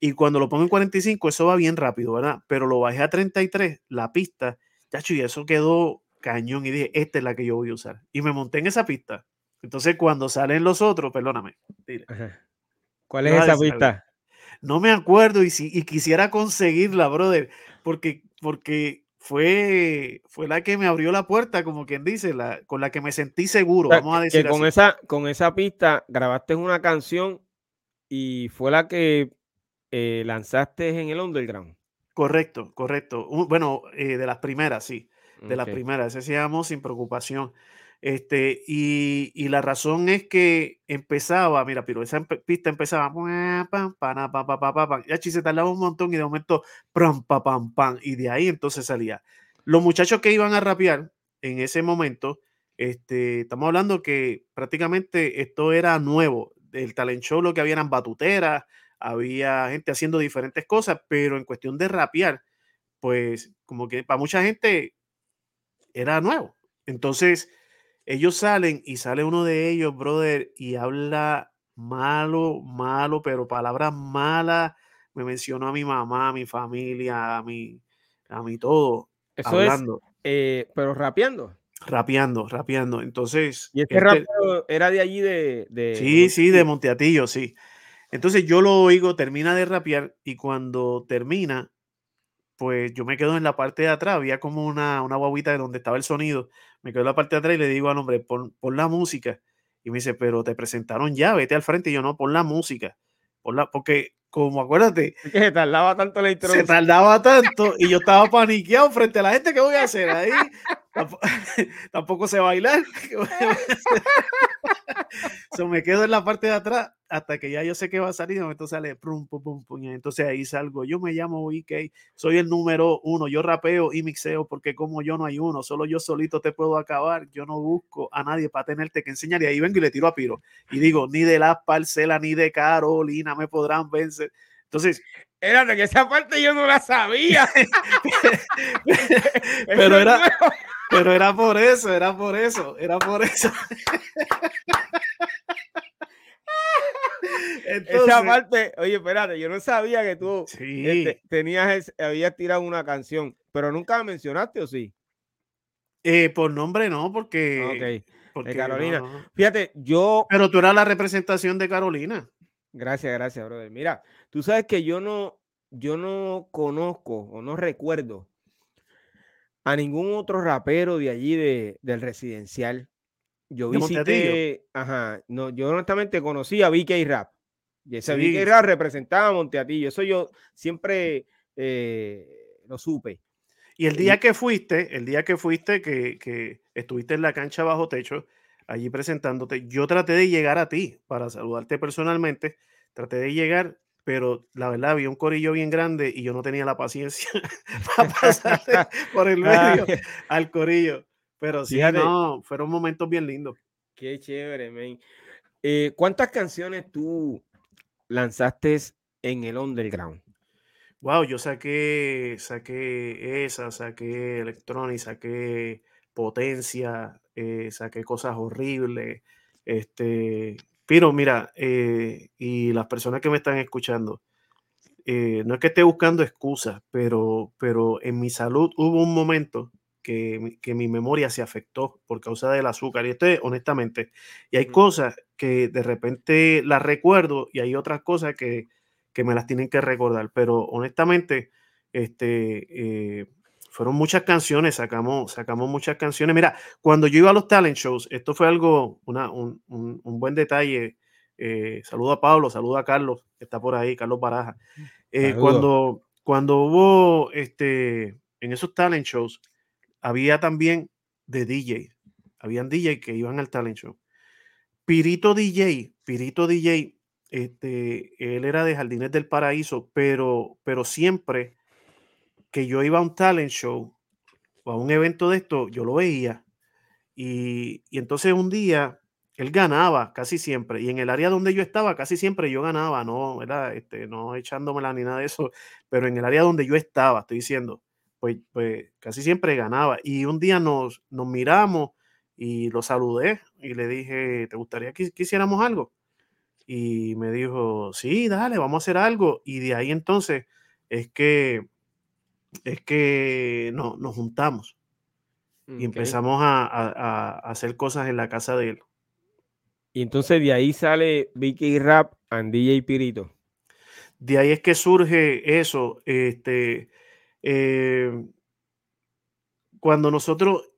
y cuando lo pongo en 45, eso va bien rápido, ¿verdad? Pero lo bajé a 33, la pista, chacho, y eso quedó cañón, y dije, esta es la que yo voy a usar. Y me monté en esa pista. Entonces, cuando salen los otros, perdóname. ¿Cuál es esa pista? No me acuerdo y, si, y quisiera conseguirla, brother, porque, porque fue, fue la que me abrió la puerta, como quien dice, la, con la que me sentí seguro, vamos a decir. Que con, Esa, con esa pista grabaste una canción y fue la que eh, lanzaste en el underground. Correcto, correcto. bueno, eh, de las primeras, sí, de las primeras. Ese se llamó Sin Preocupación. Este, y, y, la razón es que empezaba, mira, pero esa pista empezaba, pam, pam, pam, pam, ya se tardaba un montón y de momento, pam, pam, pam, y de ahí entonces salía. Los muchachos que iban a rapear en ese momento, este, estamos hablando que prácticamente esto era nuevo. El talent lo que había eran batuteras, había gente haciendo diferentes cosas, pero en cuestión de rapear, pues como que para mucha gente era nuevo. Entonces, ellos salen y sale uno de ellos, brother, y habla malo, malo, pero palabras malas. Me mencionó a mi mamá, a mi familia, a mi, a mi todo. Eso hablando. es, eh, pero rapeando. Rapeando, rapeando. Entonces. Y este, este era de allí de. de sí, sí, de Monteatillo, sí. Entonces yo lo oigo, termina de rapear y cuando termina, pues yo me quedo en la parte de atrás, había como una, una guaguita de donde estaba el sonido, me quedo en la parte de atrás y le digo al hombre, pon, la música. Y me dice, pero te presentaron ya, vete al frente. Y yo no, pon la música. Pon la, porque como acuérdate. Que se tardaba tanto la introducción. Se tardaba tanto y yo estaba paniqueado frente a la gente. ¿Qué voy a hacer ahí? [laughs] Tampoco, sé bailar. [laughs] so, me quedo en la parte de atrás hasta que ya yo sé que va a salir. Entonces sale pum, pum, pum, pum, Entonces ahí salgo. Yo me llamo EK, soy el número uno. Yo rapeo y mixeo porque como yo no hay uno, solo yo solito te puedo acabar. Yo no busco a nadie para tenerte que enseñar. Y ahí vengo y le tiro a Piro. Y digo, ni de la parcela ni de Carolina me podrán vencer. Entonces, Espérate, que esa parte yo no la sabía. [laughs] [laughs] pero era, pero era por eso, era por eso, era por eso. Esa parte, oye, espérate, yo no sabía que tú este, tenías, habías tirado una canción, pero nunca la mencionaste o sí? Eh, por nombre no, porque. de Carolina. Fíjate, yo. Pero tú eras la representación de Carolina. Gracias, gracias, brother. Mira, tú sabes que yo no, yo no conozco o no recuerdo a ningún otro rapero de allí de, del residencial. Yo visité, ajá, no, yo honestamente conocí a BK Rap. Y ese BK Rap representaba a Monteatillo. Eso yo siempre eh, lo supe. Y el día que fuiste, el día que fuiste, que, que, estuviste en la cancha bajo techo, allí presentándote, yo traté de llegar a ti para saludarte personalmente. Traté de llegar pero la verdad había un corillo bien grande y yo no tenía la paciencia [laughs] [laughs] para pasar por el medio al corillo. Pero sí, no, fueron momentos bien lindos. Qué chévere, man. Eh, ¿Cuántas canciones tú lanzaste en el underground? Wow, yo saqué, saqué esa, saqué electrónica, saqué potencia, eh, saqué cosas horribles. Este, pero mira, eh, y las personas que me están escuchando, eh, no es que esté buscando excusas, pero, pero en mi salud hubo un momento que, que, mi memoria se afectó por causa del azúcar. Y esto es honestamente, y hay cosas que de repente las recuerdo y hay otras cosas que, que me las tienen que recordar, pero honestamente, este, eh, fueron muchas canciones, sacamos, sacamos muchas canciones. Mira, cuando yo iba a los talent shows, esto fue algo, una, un, un, un, buen detalle. Eh, saludo a Pablo, saludo a Carlos, que está por ahí, Carlos Baraja. Eh, cuando, cuando hubo este, en esos talent shows, había también de DJ. Habían DJ que iban al talent show. Pirito DJ, Pirito DJ, este, él era de Jardines del Paraíso, pero, pero siempre que yo iba a un talent show o a un evento de esto, yo lo veía. Y, entonces un día él ganaba casi siempre. Y en el área donde yo estaba, casi siempre yo ganaba, no, era este, no echándomela ni nada de eso, [laughs] pero en el área donde yo estaba, estoy diciendo, pues, pues casi siempre ganaba. Y un día nos, nos miramos y lo saludé y le dije, ¿te gustaría que, que hiciéramos algo? Y me dijo, sí, dale, vamos a hacer algo. Y de ahí entonces es que es que no, nos juntamos y empezamos a, hacer cosas en la casa de él. Y entonces de ahí sale Vicky Rap and DJ Pirito. De ahí es que surge eso. Este, eh, cuando nosotros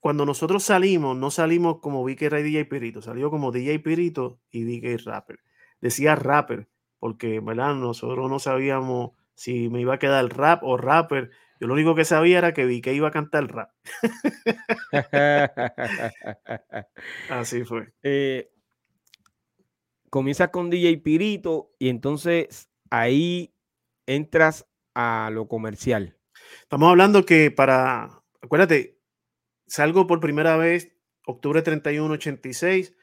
cuando nosotros salimos, no salimos como Vicky Ray DJ Pirito, salió como DJ Pirito y DJ Rapper. Decía rapper, porque ¿verdad? nosotros no sabíamos si me iba a quedar rap o rapper. Yo lo único que sabía era que vi que iba a cantar rap. [laughs] [laughs] Así fue. Eh, comienzas con DJ Pirito y entonces ahí entras a lo comercial. Estamos hablando que para, acuérdate, salgo por primera vez octubre 31, 86.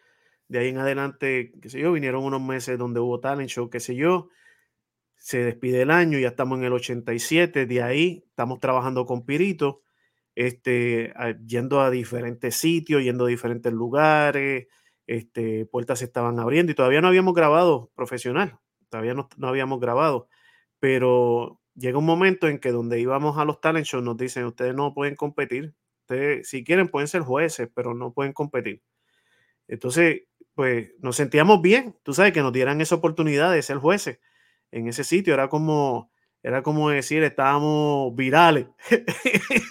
De ahí en adelante, qué sé yo, vinieron unos meses donde hubo talent show, qué sé yo se despide el año, ya estamos en el 87, de ahí estamos trabajando con Pirito, este, yendo a diferentes sitios, yendo a diferentes lugares, este, puertas se estaban abriendo y todavía no habíamos grabado profesional, todavía no, no habíamos grabado, pero llega un momento en que donde íbamos a los talent shows nos dicen, ustedes no pueden competir, ustedes si quieren pueden ser jueces, pero no pueden competir. Entonces, pues nos sentíamos bien, tú sabes, que nos dieran esa oportunidad de ser jueces en ese sitio. Era como, era como decir, estábamos virales [laughs] en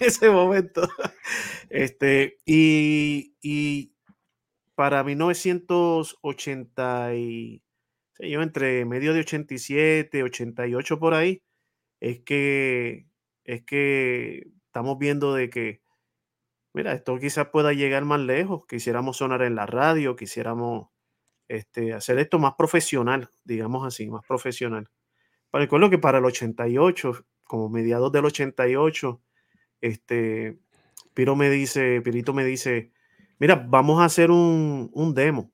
ese momento. [laughs] Este, y, y para 1980 y yo entre medio de 87, 88 por ahí, es que es que estamos viendo de que mira, esto quizás pueda llegar más lejos, quisiéramos sonar en la radio, quisiéramos este, hacer esto más profesional, digamos así, más profesional. Recuerdo que para el 88, como mediados del 88, este, Piro me dice, Pirito me dice, mira, vamos a hacer un, demo,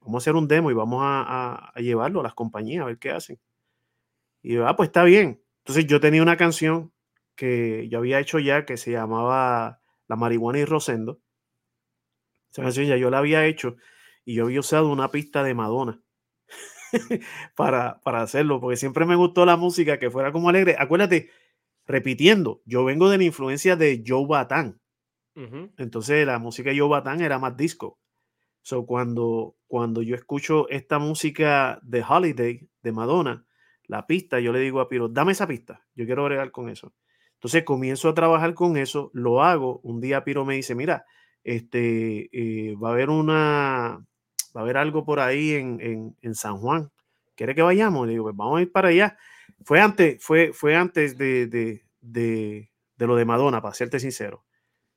vamos a hacer un demo y vamos a, llevarlo a las compañías a ver qué hacen. Y yo, ah, pues está bien. Entonces yo tenía una canción que yo había hecho ya que se llamaba La marihuana y Rosendo. Esa canción ya yo la había hecho y yo había usado una pista de Madonna [laughs] para, para hacerlo, porque siempre me gustó la música que fuera como alegre. Acuérdate, repitiendo, yo vengo de la influencia de Joe Batán. Entonces la música de Joe Batán era más disco. So, cuando, cuando yo escucho esta música de Holiday de Madonna, la pista, yo le digo a Piro, dame esa pista, yo quiero bregar con eso. Entonces comienzo a trabajar con eso, lo hago. Un día Piro me dice, mira, este, eh, va a haber una, va a haber algo por ahí en, San Juan. ¿Quiere que vayamos? Le digo, pues vamos a ir para allá. Fue antes, fue, fue antes de, de, lo de Madonna, para serte sincero.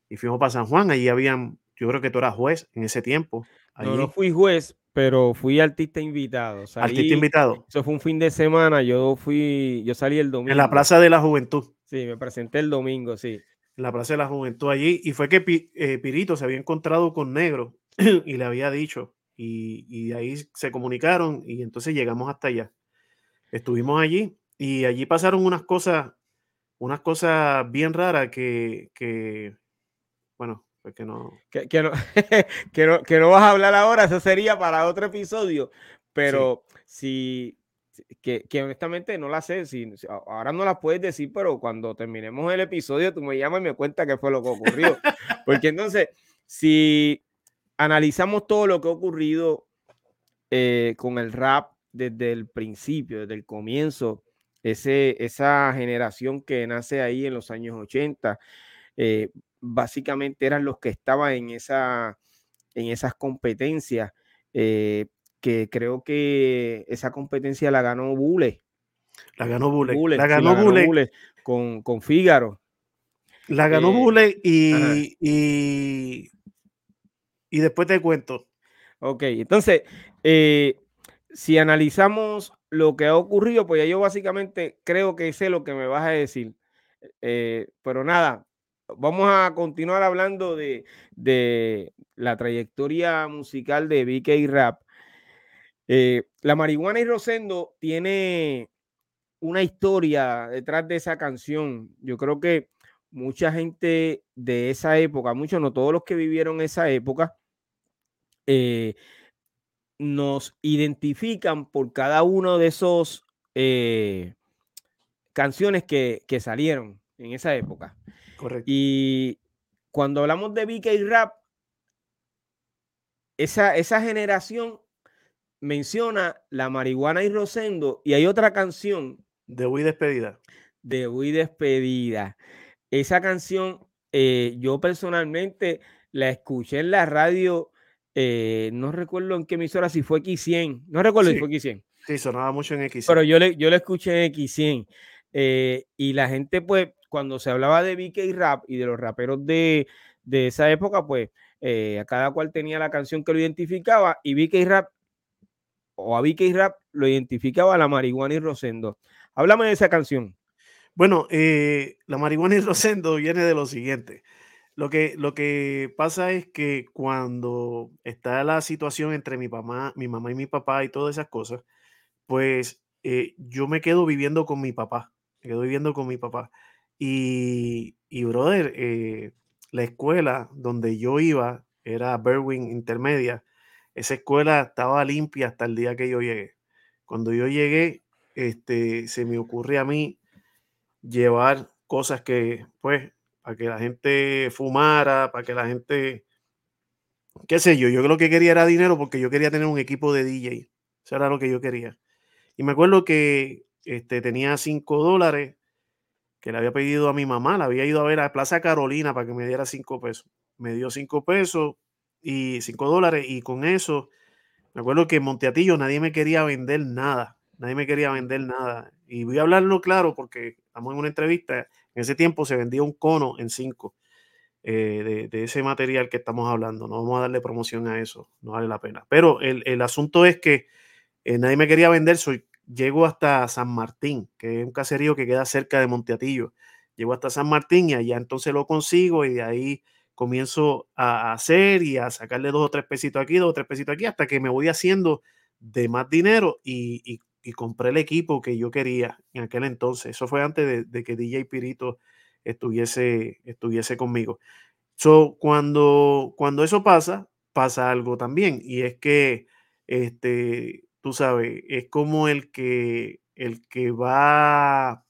Y fuimos para San Juan, allí habían, yo creo que tú eras juez en ese tiempo. No, no fui juez, pero fui artista invitado. artista invitado. Eso fue un fin de semana, yo fui, yo salí el domingo. En la Plaza de la Juventud. Sí, me presenté el domingo, sí. En la Plaza de la Juventud allí, y fue que eh, Pirito se había encontrado con Negro [clears throat] y le había dicho, y, de ahí se comunicaron y entonces llegamos hasta allá. Estuvimos allí y allí pasaron unas cosas, unas cosas bien raras que, que bueno, pues que no. Que, que, no, [laughs] que, no, vas a hablar ahora, eso sería para otro episodio, pero si, que, que, honestamente no la sé, si, ahora no la puedes decir, pero cuando terminemos el episodio tú me llamas y me cuentas qué fue lo que ocurrió. [laughs] Porque entonces, si analizamos todo lo que ha ocurrido eh, con el rap desde el principio, desde el comienzo, ese, esa generación que nace ahí en los años 80, eh, básicamente eran los que estaban en, esa, en esas competencias, eh, que creo que esa competencia la ganó Bule. La ganó Bule. la ganó, Bule, con, con Fígaro. La ganó Bule y, y, y después te cuento. Ok, entonces, eh, si analizamos lo que ha ocurrido, pues ya yo básicamente creo que sé lo que me vas a decir. Eh, pero nada, vamos a continuar hablando de, la trayectoria musical de BK Rap. Eh, la marihuana y Rosendo tiene una historia detrás de esa canción. Yo creo que mucha gente de esa época, muchos, no todos los que vivieron esa época, eh, nos identifican por cada uno de esos eh, canciones que, salieron en esa época. Correcto. Y cuando hablamos de BK Rap, esa, esa generación menciona la marihuana y Rosendo y hay otra canción. De Wii Despedida. De Wii Despedida. Esa canción, eh, yo personalmente la escuché en la radio, eh, no recuerdo en qué emisora, si fue X100, no recuerdo si fue X100. Sí, sonaba mucho en X100. Pero yo le, yo le escuché en X100. Eh, y la gente, pues, cuando se hablaba de BK Rap y de los raperos de, de esa época, pues, a cada cual tenía la canción que lo identificaba y BK Rap o a BK Rap lo identificaba la marihuana y Rosendo. Háblame de esa canción. Bueno, eh, la marihuana y Rosendo viene de lo siguiente. Lo que, lo que pasa es que cuando está la situación entre mi mamá, mi mamá y mi papá y todas esas cosas, pues eh, yo me quedo viviendo con mi papá. Me quedo viviendo con mi papá. Y, y brother, eh, la escuela donde yo iba era Berwin Intermedia esa escuela estaba limpia hasta el día que yo llegué. Cuando yo llegué, este, se me ocurre a mí llevar cosas que, pues, para que la gente fumara, para que la gente, qué sé yo, yo lo que quería era dinero porque yo quería tener un equipo de DJ. Eso era lo que yo quería. Y me acuerdo que este, tenía cinco dólares que le había pedido a mi mamá, la había ido a ver a Plaza Carolina para que me diera cinco pesos. Me dio cinco pesos, y 5 dólares. Y con eso, me acuerdo que en Monteatillo nadie me quería vender nada. Nadie me quería vender nada. Y voy a hablarlo claro porque estamos en una entrevista. En ese tiempo se vendía un cono en 5 eh, de, ese material que estamos hablando. No vamos a darle promoción a eso. No vale la pena. Pero el, asunto es que eh, nadie me quería vender. Soy, llego hasta San Martín, que es un caserío que queda cerca de Monteatillo. Llego hasta San Martín y allá entonces lo consigo y de ahí comienzo a hacer y a sacarle dos o tres pesitos aquí, dos o tres pesitos aquí, hasta que me voy haciendo de más dinero y, compré el equipo que yo quería en aquel entonces. Eso fue antes de, que DJ Pirito estuviese, estuviese conmigo. So, cuando, cuando eso pasa, pasa algo también, y es que, este, tú sabes, es como el que, el que va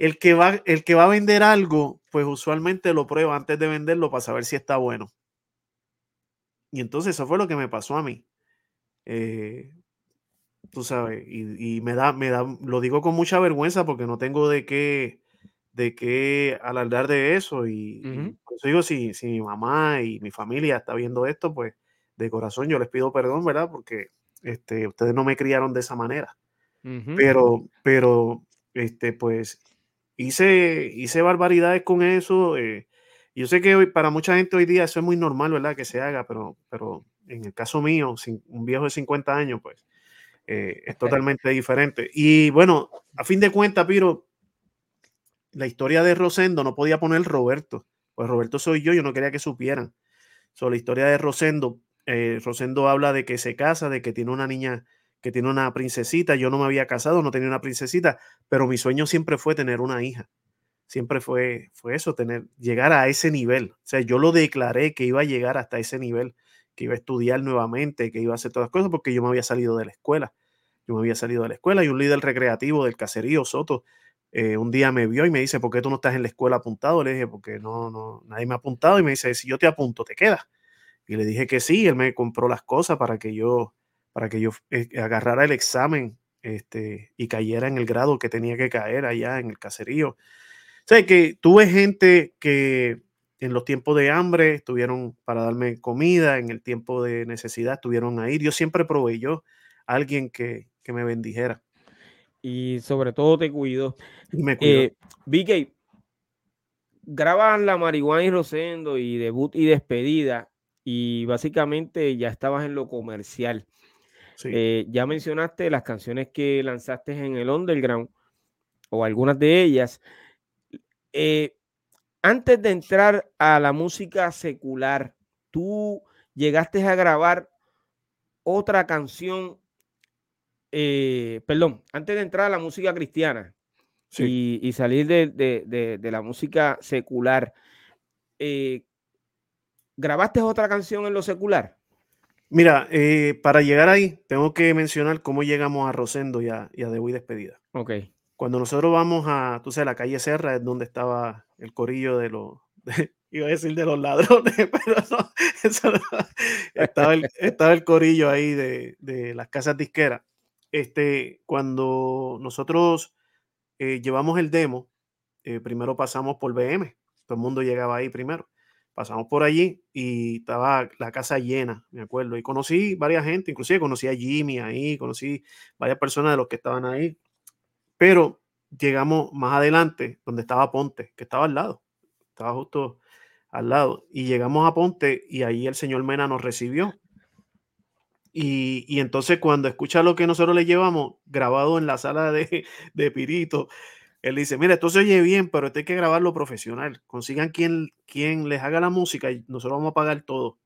el que va, el que va a vender algo, pues usualmente lo prueba antes de venderlo para saber si está bueno. Y entonces eso fue lo que me pasó a mí. Eh, tú sabes, y, me da, me da, lo digo con mucha vergüenza porque no tengo de qué, de qué alardar de eso. Y, por eso digo, si, si mi mamá y mi familia está viendo esto, pues de corazón yo les pido perdón, ¿verdad? Porque este, ustedes no me criaron de esa manera. Pero, pero, este, pues hice, hice barbaridades con eso. Eh, yo sé que hoy, para mucha gente hoy día eso es muy normal, ¿verdad? Que se haga, pero, pero en el caso mío, un viejo de 50 años, pues eh, es totalmente diferente. Y bueno, a fin de cuentas, Piro, la historia de Rosendo no podía poner Roberto, pues Roberto soy yo, yo no quería que supieran. sobre la historia de Rosendo, eh, Rosendo habla de que se casa, de que tiene una niña que tiene una princesita. Yo no me había casado, no tenía una princesita, pero mi sueño siempre fue tener una hija. Siempre fue, fue eso, tener, llegar a ese nivel. O sea, yo lo declaré que iba a llegar hasta ese nivel, que iba a estudiar nuevamente, que iba a hacer todas las cosas, porque yo me había salido de la escuela. Yo me había salido de la escuela y un líder recreativo del caserío, Soto, eh, un día me vio y me dice, ¿por qué tú no estás en la escuela apuntado? Le dije, porque no, no, nadie me ha apuntado. Y me dice, si yo te apunto, ¿te quedas? Y le dije que sí, él me compró las cosas para que yo, para que yo eh, agarrara el examen este, y cayera en el grado que tenía que caer allá en el caserío. O que tuve gente que en los tiempos de hambre estuvieron para darme comida, en el tiempo de necesidad estuvieron ahí. Yo siempre yo a alguien que, que me bendijera y sobre todo te cuido. [laughs] Me cuido. Eh, BK, graban la marihuana y Rosendo y debut y despedida y básicamente ya estabas en lo comercial. Eh, ya mencionaste las canciones que lanzaste en el underground o algunas de ellas. Eh, antes de entrar a la música secular, tú llegaste a grabar otra canción eh, perdón, antes de entrar a la música cristiana y, salir de, la música secular, eh, ¿grabaste otra canción en lo secular? Mira, eh, para llegar ahí, tengo que mencionar cómo llegamos a Rosendo y a, y a Despedida. Ok. Cuando nosotros vamos a, tú sabes, la calle Serra es donde estaba el corillo de los, [laughs] iba a decir de los ladrones, [laughs] pero no, estaba, el, estaba, el, corillo ahí de, de las casas disqueras este, cuando nosotros eh, llevamos el demo, eh, primero pasamos por BM, todo el mundo llegaba ahí primero. Pasamos por allí y estaba la casa llena, me acuerdo. Y conocí varias gente, inclusive conocí a Jimmy ahí, conocí varias personas de los que estaban ahí. Pero llegamos más adelante, donde estaba Ponte, que estaba al lado, estaba justo al lado. Y llegamos a Ponte y ahí el señor Mena nos recibió y, entonces cuando escucha lo que nosotros le llevamos grabado en la sala de, [laughs] de Pirito, él dice, mira, esto se oye bien, pero esto hay que grabarlo profesional. Consigan quien, quien les haga la música y nosotros vamos a pagar todo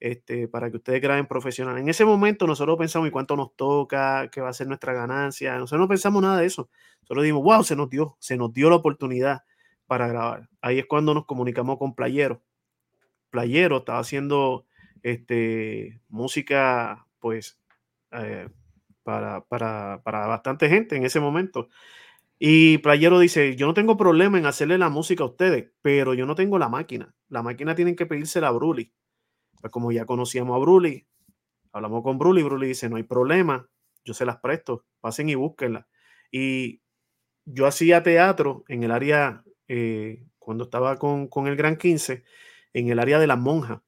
este, para que ustedes graben profesional. En ese momento nosotros pensamos, ¿y cuánto nos toca? ¿Qué va a ser nuestra ganancia? Nosotros no pensamos nada de eso. Solo dijimos, wow, se nos dio, se nos dio la oportunidad para grabar. Ahí es cuando nos comunicamos con Playero. Playero estaba haciendo este, música, pues, eh, para, para, para bastante gente en ese momento. Y Playero dice, yo no tengo problema en hacerle la música a ustedes, pero yo no tengo la máquina. La máquina tienen que pedírsela a Bruli. Pues como ya conocíamos a Bruli, hablamos con Bruli, Bruli dice, no hay problema, yo se las presto, pasen y búsquenla. Y yo hacía teatro en el área, eh, cuando estaba con, con, el Gran 15, en el área de las monjas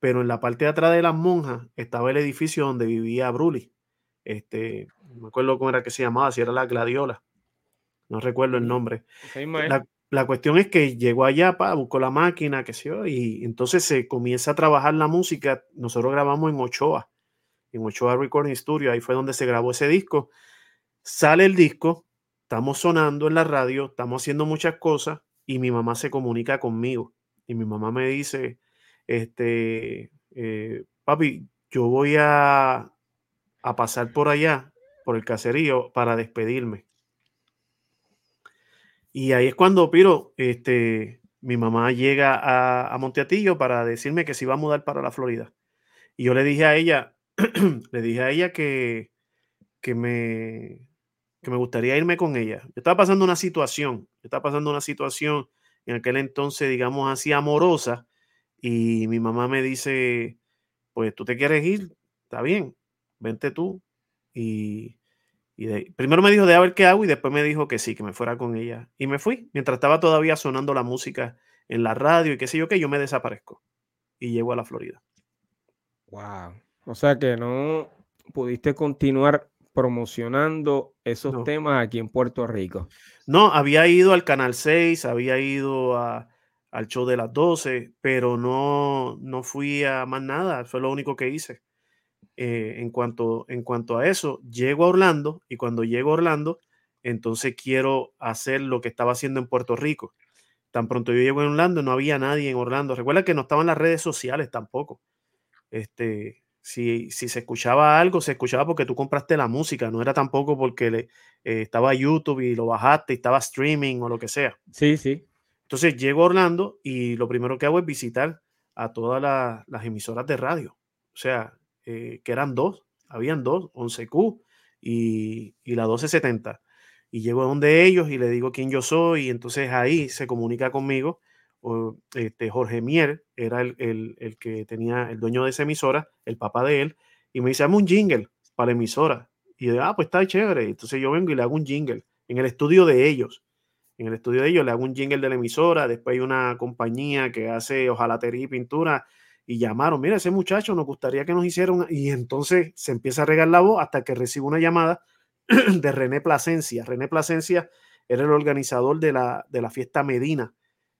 pero en la parte de atrás de las monjas estaba el edificio donde vivía Bruli. Este, no me acuerdo cómo era que se llamaba, si era la Gladiola. No recuerdo el nombre. La, cuestión es que llegó allá, pa, buscó la máquina, que sé y entonces se comienza a trabajar la música. Nosotros grabamos en Ochoa, en Ochoa Recording Studio, ahí fue donde se grabó ese disco. Sale el disco, estamos sonando en la radio, estamos haciendo muchas cosas y mi mamá se comunica conmigo. Y mi mamá me dice, este, eh, papi, yo voy a, a pasar por allá, por el caserío, para despedirme. Y ahí es cuando, Piro, este, mi mamá llega a, a, Monteatillo para decirme que se iba a mudar para la Florida. Y yo le dije a ella, [clears throat] le dije a ella que, que, me, que me gustaría irme con ella. Yo estaba pasando una situación, estaba pasando una situación en aquel entonces, digamos así, amorosa, y mi mamá me dice, pues tú te quieres ir, está bien, vente tú. Y, primero me dijo de a ver qué hago y después me dijo que sí, que me fuera con ella. Y me fui. Mientras estaba todavía sonando la música en la radio y qué sé yo qué, yo me desaparezco. Y llego a la Florida. Wow. O sea que no pudiste continuar promocionando esos temas aquí en Puerto Rico. No, había ido al Canal 6, había ido a, al show de las 12, pero no, no fui a más nada, fue lo único que hice. Eh, en, cuanto, en cuanto a eso, llego a Orlando y cuando llego a Orlando, entonces quiero hacer lo que estaba haciendo en Puerto Rico. Tan pronto yo llego a Orlando, no había nadie en Orlando. Recuerda que no estaban las redes sociales tampoco. Este, si, si, se escuchaba algo, se escuchaba porque tú compraste la música, no era tampoco porque le, eh, estaba YouTube y lo bajaste y estaba streaming o lo que sea. Sí, sí. Entonces llego a Orlando y lo primero que hago es visitar a todas las emisoras de radio. O sea, eh, que eran dos, habían dos, 11Q y, y la 1270. Y llego a donde ellos y le digo quién yo soy y entonces ahí se comunica conmigo este, Jorge Mier era el, que tenía el dueño de esa emisora, el papá de él, y me dice, hazme un jingle para la emisora. Y yo, ah, pues está chévere. Entonces yo vengo y le hago un jingle en el estudio de ellos. En el estudio de ellos le hago un jingle de la emisora. Después hay una compañía que hace hojalatería y pintura. Y llamaron, mira, ese muchacho nos gustaría que nos hicieran. Y entonces se empieza a regar la voz hasta que recibo una llamada [clears throat] de René Plasencia. René Plasencia era el organizador de la, de la fiesta Medina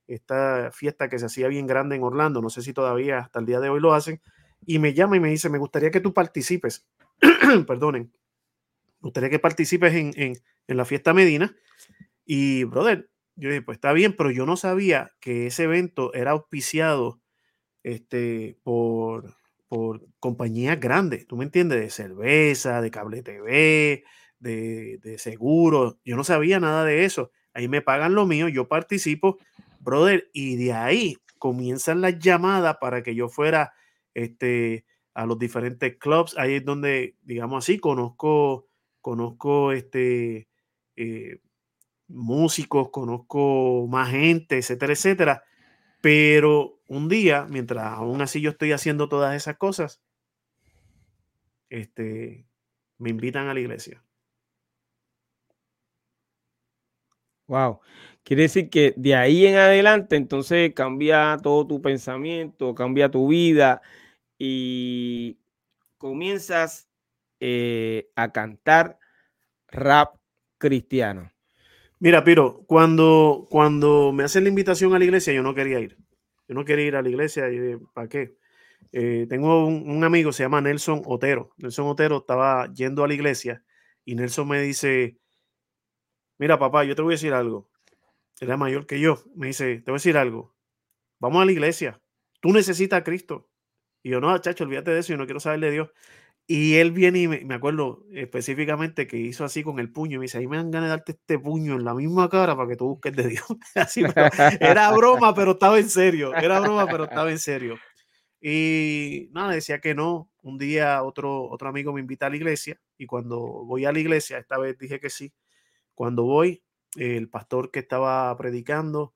esta fiesta que se hacía bien grande en Orlando, no sé si todavía hasta el día de hoy lo hacen, y me llama y me dice, me gustaría que tú participes, [clears throat] perdonen, me gustaría que participes en, en, la fiesta Medina. Y, brother, yo dije, pues está bien, pero yo no sabía que ese evento era auspiciado este, por, por compañías grandes, ¿tú me entiendes? De cerveza, de cable TV, de, de seguro. Yo no sabía nada de eso. Ahí me pagan lo mío, yo participo brother, y de ahí comienzan las llamadas para que yo fuera este, a los diferentes clubs. Ahí es donde, digamos así, conozco, conozco este, eh, músicos, conozco más gente, etcétera, etcétera. Pero un día, mientras aún así yo estoy haciendo todas esas cosas, este, me invitan a la iglesia. Wow. Quiere decir que de ahí en adelante entonces cambia todo tu pensamiento, cambia tu vida y comienzas eh, a cantar rap cristiano. Mira, Piro, cuando, cuando me hacen la invitación a la iglesia, yo no quería ir. Yo no quería ir a la iglesia. Y, ¿Para qué? Eh, tengo un, un, amigo, se llama Nelson Otero. Nelson Otero estaba yendo a la iglesia y Nelson me dice, mira papá, yo te voy a decir algo era mayor que yo, me dice, te voy a decir algo, vamos a la iglesia, tú necesitas a Cristo. Y yo, no, chacho, olvídate de eso, yo no quiero saber de Dios. Y él viene y me, acuerdo específicamente que hizo así con el puño. Me dice, ahí me dan ganas de darte este puño en la misma cara para que tú busques de Dios. [laughs] así, era broma, pero estaba en serio. Era broma, pero estaba en serio. Y nada, decía que no. Un día otro, otro amigo me invita a la iglesia y cuando voy a la iglesia, esta vez dije que sí. Cuando voy, el pastor que estaba predicando,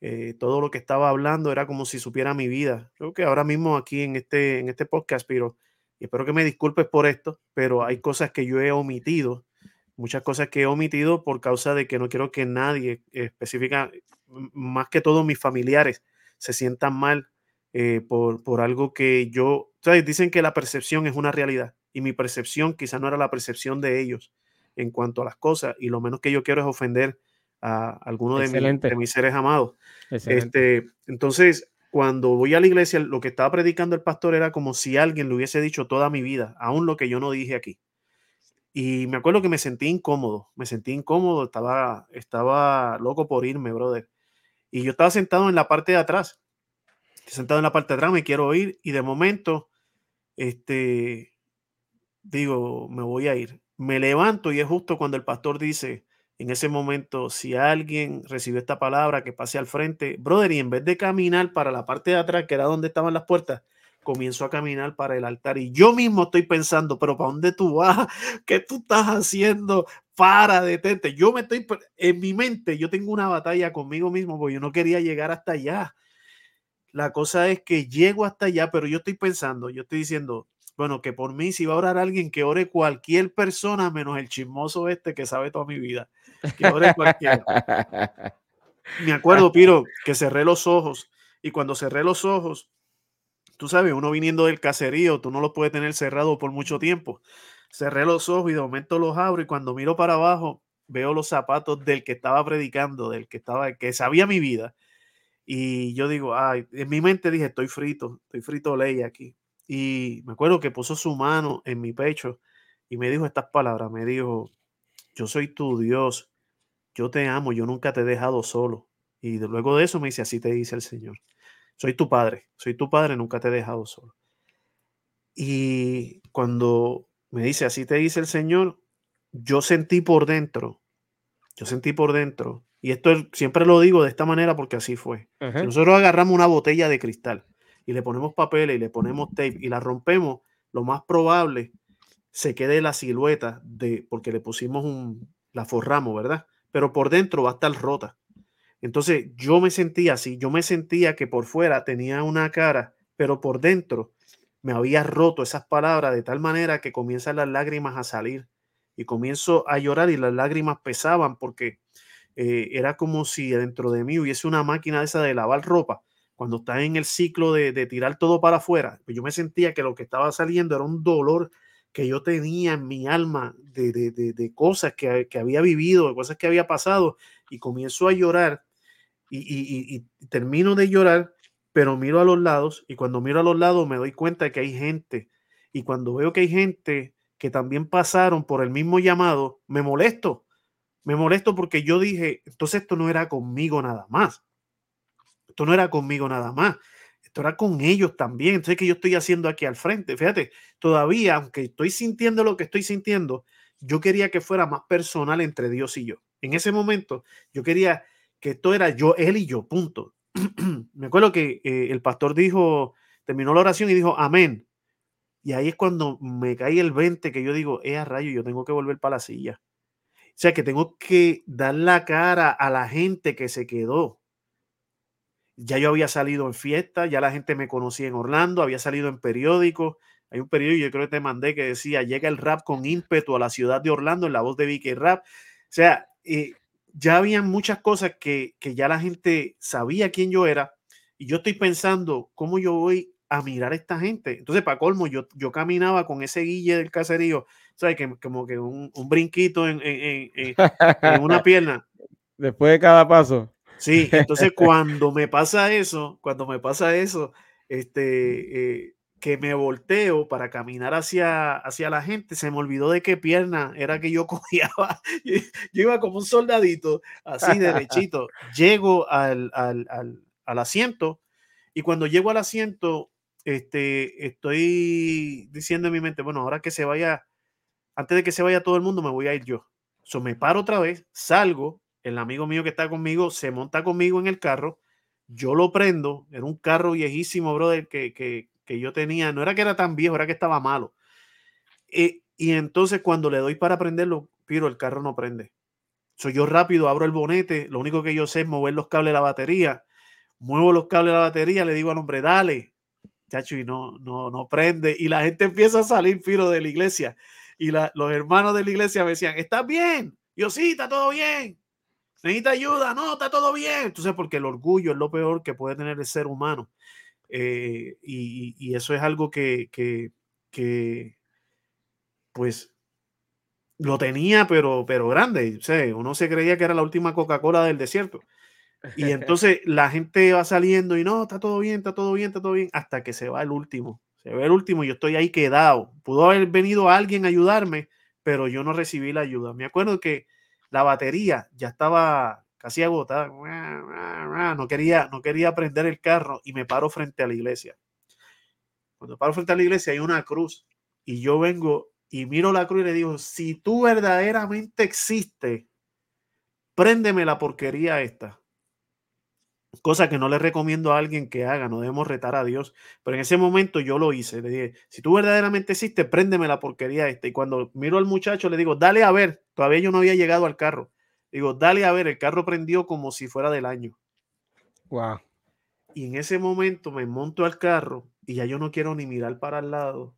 eh, todo lo que estaba hablando era como si supiera mi vida. Creo que ahora mismo aquí en este, en este podcast, pero espero que me disculpes por esto, pero hay cosas que yo he omitido, muchas cosas que he omitido por causa de que no quiero que nadie específica, más que todos mis familiares, se sientan mal eh, por, por algo que yo, dicen que la percepción es una realidad y mi percepción quizá no era la percepción de ellos en cuanto a las cosas y lo menos que yo quiero es ofender a alguno de, mis seres amados. Este, entonces, cuando voy a la iglesia, lo que estaba predicando el pastor era como si alguien le hubiese dicho toda mi vida, aún lo que yo no dije aquí. Y me acuerdo que me sentí incómodo, me sentí incómodo, estaba, estaba loco por irme, brother. Y yo estaba sentado en la parte de atrás, sentado en la parte de atrás, me quiero ir y de momento, este, digo, me voy a ir me levanto y es justo cuando el pastor dice, en ese momento, si alguien recibió esta palabra, que pase al frente, brother, y en vez de caminar para la parte de atrás, que era donde estaban las puertas, comienzo a caminar para el altar y yo mismo estoy pensando, pero ¿para dónde tú vas? [laughs] ¿Qué tú estás haciendo? Para, detente. Yo me estoy, en mi mente, yo tengo una batalla conmigo mismo porque yo no quería llegar hasta allá. La cosa es que llego hasta allá, pero yo estoy pensando, yo estoy diciendo, bueno, que por mí si va a orar alguien, que ore cualquier persona menos el chismoso este que sabe toda mi vida. Que ore cualquiera. Me acuerdo, [laughs] Piro, que cerré los ojos y cuando cerré los ojos, tú sabes, uno viniendo del caserío, tú no lo puedes tener cerrado por mucho tiempo. Cerré los ojos y de momento los abro y cuando miro para abajo veo los zapatos del que estaba predicando, del que estaba, que sabía mi vida. Y yo digo, ay, en mi mente dije, estoy frito, estoy frito ley aquí. Y me acuerdo que puso su mano en mi pecho y me dijo estas palabras, me dijo, yo soy tu Dios, yo te amo, yo nunca te he dejado solo. Y luego de eso me dice, así te dice el Señor, soy tu padre, soy tu padre, nunca te he dejado solo. Y cuando me dice, así te dice el Señor, yo sentí por dentro, yo sentí por dentro, y esto siempre lo digo de esta manera porque así fue. Si nosotros agarramos una botella de cristal y le ponemos papeles y le ponemos tape y la rompemos, lo más probable se quede la silueta de, porque le pusimos un, la forramos, ¿verdad? Pero por dentro va a estar rota. Entonces yo me sentía así, yo me sentía que por fuera tenía una cara, pero por dentro me había roto esas palabras de tal manera que comienzan las lágrimas a salir y comienzo a llorar y las lágrimas pesaban porque eh, era como si dentro de mí hubiese una máquina esa de lavar ropa cuando está en el ciclo de, tirar todo para afuera, pues yo me sentía que lo que estaba saliendo era un dolor que yo tenía en mi alma de, cosas que, había vivido, de cosas que había pasado, y comienzo a llorar y, termino de llorar, pero miro a los lados, y cuando miro a los lados me doy cuenta que hay gente, y cuando veo que hay gente que también pasaron por el mismo llamado, me molesto, me molesto porque yo dije, entonces esto no era conmigo nada más. Esto no era conmigo nada más. Esto era con ellos también. Entonces, ¿qué yo estoy haciendo aquí al frente? Fíjate, todavía, aunque estoy sintiendo lo que estoy sintiendo, yo quería que fuera más personal entre Dios y yo. En ese momento, yo quería que esto era yo, él y yo, punto. [clears throat] Me acuerdo que eh, el pastor dijo, terminó la oración y dijo, amén. Y ahí es cuando me cae el 20 que yo digo, eh, a rayo, yo tengo que volver para la silla. O sea, que tengo que dar la cara a la gente que se quedó ya yo había salido en fiesta, ya la gente me conocía en Orlando, había salido en periódicos. Hay un periódico, yo creo que te mandé, que decía, llega el rap con ímpetu a la ciudad de Orlando en la voz de Vicky Rap. O sea, eh, ya habían muchas cosas que, que ya la gente sabía quién yo era. Y yo estoy pensando, ¿cómo yo voy a mirar a esta gente? Entonces, para colmo, yo, yo caminaba con ese guille del caserío, ¿sabes? Que, como que un, un brinquito en, en, en una [laughs] pierna. Después de cada paso. Sí, entonces cuando me pasa eso, cuando me pasa eso, este, eh, que me volteo para caminar hacia, hacia la gente, se me olvidó de qué pierna era que yo [laughs] cogía. Yo, iba como un soldadito, así derechito. Llego al, al, al, al, asiento y cuando llego al asiento, este, estoy diciendo en mi mente, bueno, ahora que se vaya, antes de que se vaya todo el mundo, me voy a ir yo. So, me paro otra vez, salgo, el amigo mío que está conmigo se monta conmigo en el carro, yo lo prendo, era un carro viejísimo, brother, que, que, que yo tenía, no era que era tan viejo, era que estaba malo. Eh, y entonces cuando le doy para prenderlo, piro, el carro no prende. Soy yo rápido, abro el bonete, lo único que yo sé es mover los cables de la batería, muevo los cables de la batería, le digo al hombre, dale, chacho, y no, no, no prende. Y la gente empieza a salir, piro, de la iglesia. Y los hermanos de la iglesia me decían, ¿estás bien? Yo sí, está todo bien necesita ayuda, no, está todo bien. Entonces, porque el orgullo es lo peor que puede tener el ser humano. Eh, y, eso es algo que, que, pues, lo tenía, pero, pero grande. O uno se creía que era la última Coca-Cola del desierto. Y [laughs] entonces la gente va saliendo y no, está todo bien, está todo bien, está todo bien, hasta que se va el último. Se ve el último y yo estoy ahí quedado. Pudo haber venido alguien a ayudarme, pero yo no recibí la ayuda. Me acuerdo que la batería ya estaba casi agotada, no quería, no quería prender el carro y me paro frente a la iglesia. Cuando paro frente a la iglesia hay una cruz y yo vengo y miro la cruz y le digo, si tú verdaderamente existes, préndeme la porquería esta. Cosa que no le recomiendo a alguien que haga, no debemos retar a Dios. Pero en ese momento yo lo hice. Le dije, si tú verdaderamente existes, préndeme la porquería esta. Y cuando miro al muchacho, le digo, dale a ver. Todavía yo no había llegado al carro. Digo, dale a ver. El carro prendió como si fuera del año. Wow. Y en ese momento me monto al carro y ya yo no quiero ni mirar para el lado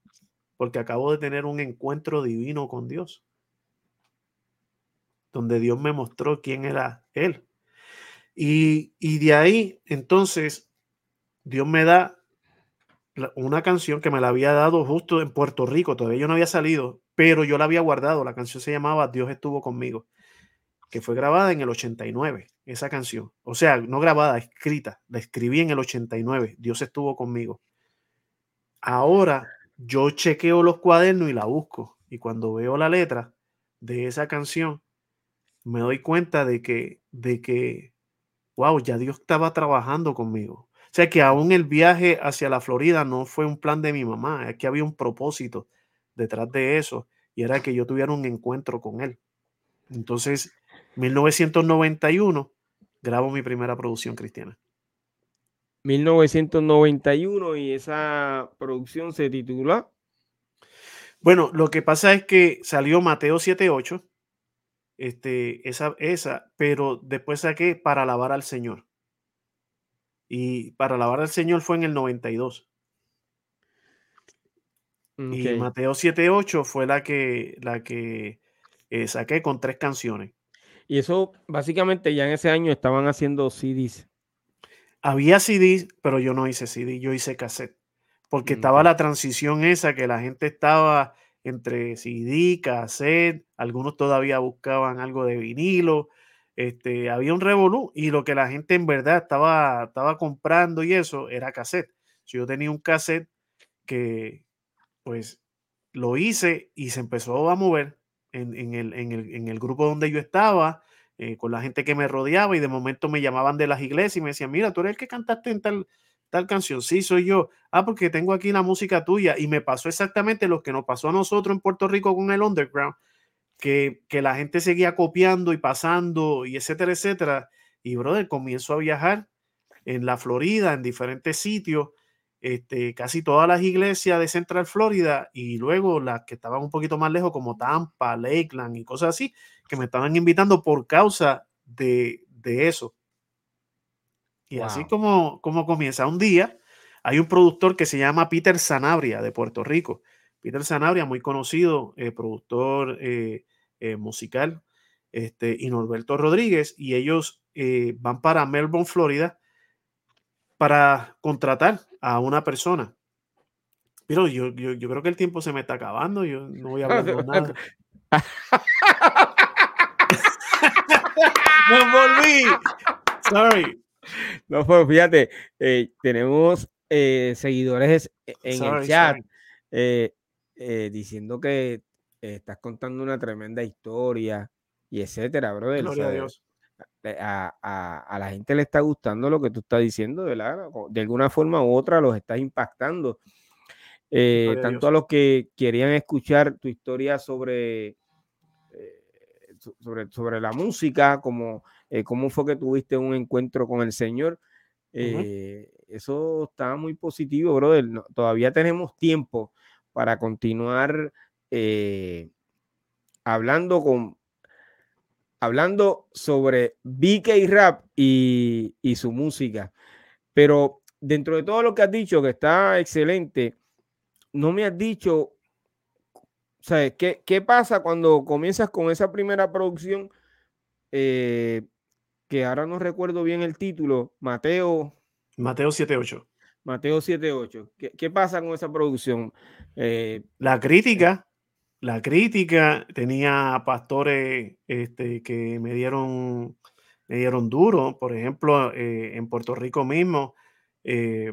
porque acabo de tener un encuentro divino con Dios. Donde Dios me mostró quién era Él. Y, de ahí, entonces, Dios me da una canción que me la había dado justo en Puerto Rico, todavía yo no había salido, pero yo la había guardado. La canción se llamaba Dios estuvo conmigo, que fue grabada en el 89, esa canción. O sea, no grabada, escrita. La escribí en el 89, Dios estuvo conmigo. Ahora yo chequeo los cuadernos y la busco. Y cuando veo la letra de esa canción, me doy cuenta de que, de que wow, ya Dios estaba trabajando conmigo. O sea que aún el viaje hacia la Florida no fue un plan de mi mamá, es que había un propósito detrás de eso y era que yo tuviera un encuentro con él. Entonces, 1991 grabo mi primera producción cristiana. 1991 y esa producción se titula. Bueno, lo que pasa es que salió Mateo 7.8, este, esa, esa, pero después saqué para alabar al Señor. Y para alabar al Señor fue en el 92. Y Mateo 7.8 fue la que, la que eh, saqué con tres canciones. Y eso básicamente ya en ese año estaban haciendo CDs. Había CDs, pero yo no hice CD, yo hice cassette. Porque mm, estaba la transición esa que la gente estaba entre CD, cassette, algunos todavía buscaban algo de vinilo. Este, había un revolú y lo que la gente en verdad estaba, estaba comprando y eso era cassette. Si yo tenía un cassette que pues lo hice y se empezó a mover en, el, grupo donde yo estaba, eh, con la gente que me rodeaba y de momento me llamaban de las iglesias y me decían, mira, tú eres el que cantaste en tal, tal canción. Sí, soy yo. Ah, porque tengo aquí la música tuya. Y me pasó exactamente lo que nos pasó a nosotros en Puerto Rico con el underground, que, que la gente seguía copiando y pasando y etcétera, etcétera. Y, brother, comienzo a viajar en la Florida, en diferentes sitios este, casi todas las iglesias de Central Florida y luego las que estaban un poquito más lejos como Tampa, Lakeland y cosas así, que me estaban invitando por causa de, eso. Y así como, como comienza un día, hay un productor que se llama Peter Sanabria de Puerto Rico. Peter Sanabria, muy conocido, eh, productor eh, eh, musical, este, y Norberto Rodríguez, y ellos van para Melbourne, Florida, para contratar a una persona. Pero yo, yo, creo que el tiempo se me está acabando, yo no voy a hablar nada. [laughs] [laughs] me volví. Sorry. [laughs] No, pues fíjate, eh, tenemos eh, seguidores e, en el chat eh, diciendo que estás contando una tremenda historia y etcétera, brother. Gloria a Dios a, la gente le está gustando lo que tú estás diciendo, ¿verdad? De alguna forma u otra los estás impactando. Eh, tanto a los que querían escuchar tu historia sobre, eh, sobre, sobre, la música, como eh, cómo fue que tuviste un encuentro con el Señor. Eso está muy positivo, brother. todavía tenemos tiempo para continuar hablando con hablando sobre BK Rap y, su música. Pero dentro de todo lo que has dicho, que está excelente, no me has dicho, ¿sabes? ¿Qué, qué pasa cuando comienzas con esa primera producción? Eh, que ahora no recuerdo bien el título, Mateo. Mateo 78. Mateo 78. ¿Qué, qué pasa con esa producción? Eh, la crítica la crítica, tenía pastores este, que me dieron, me dieron duro. Por ejemplo, eh, en Puerto Rico mismo, eh,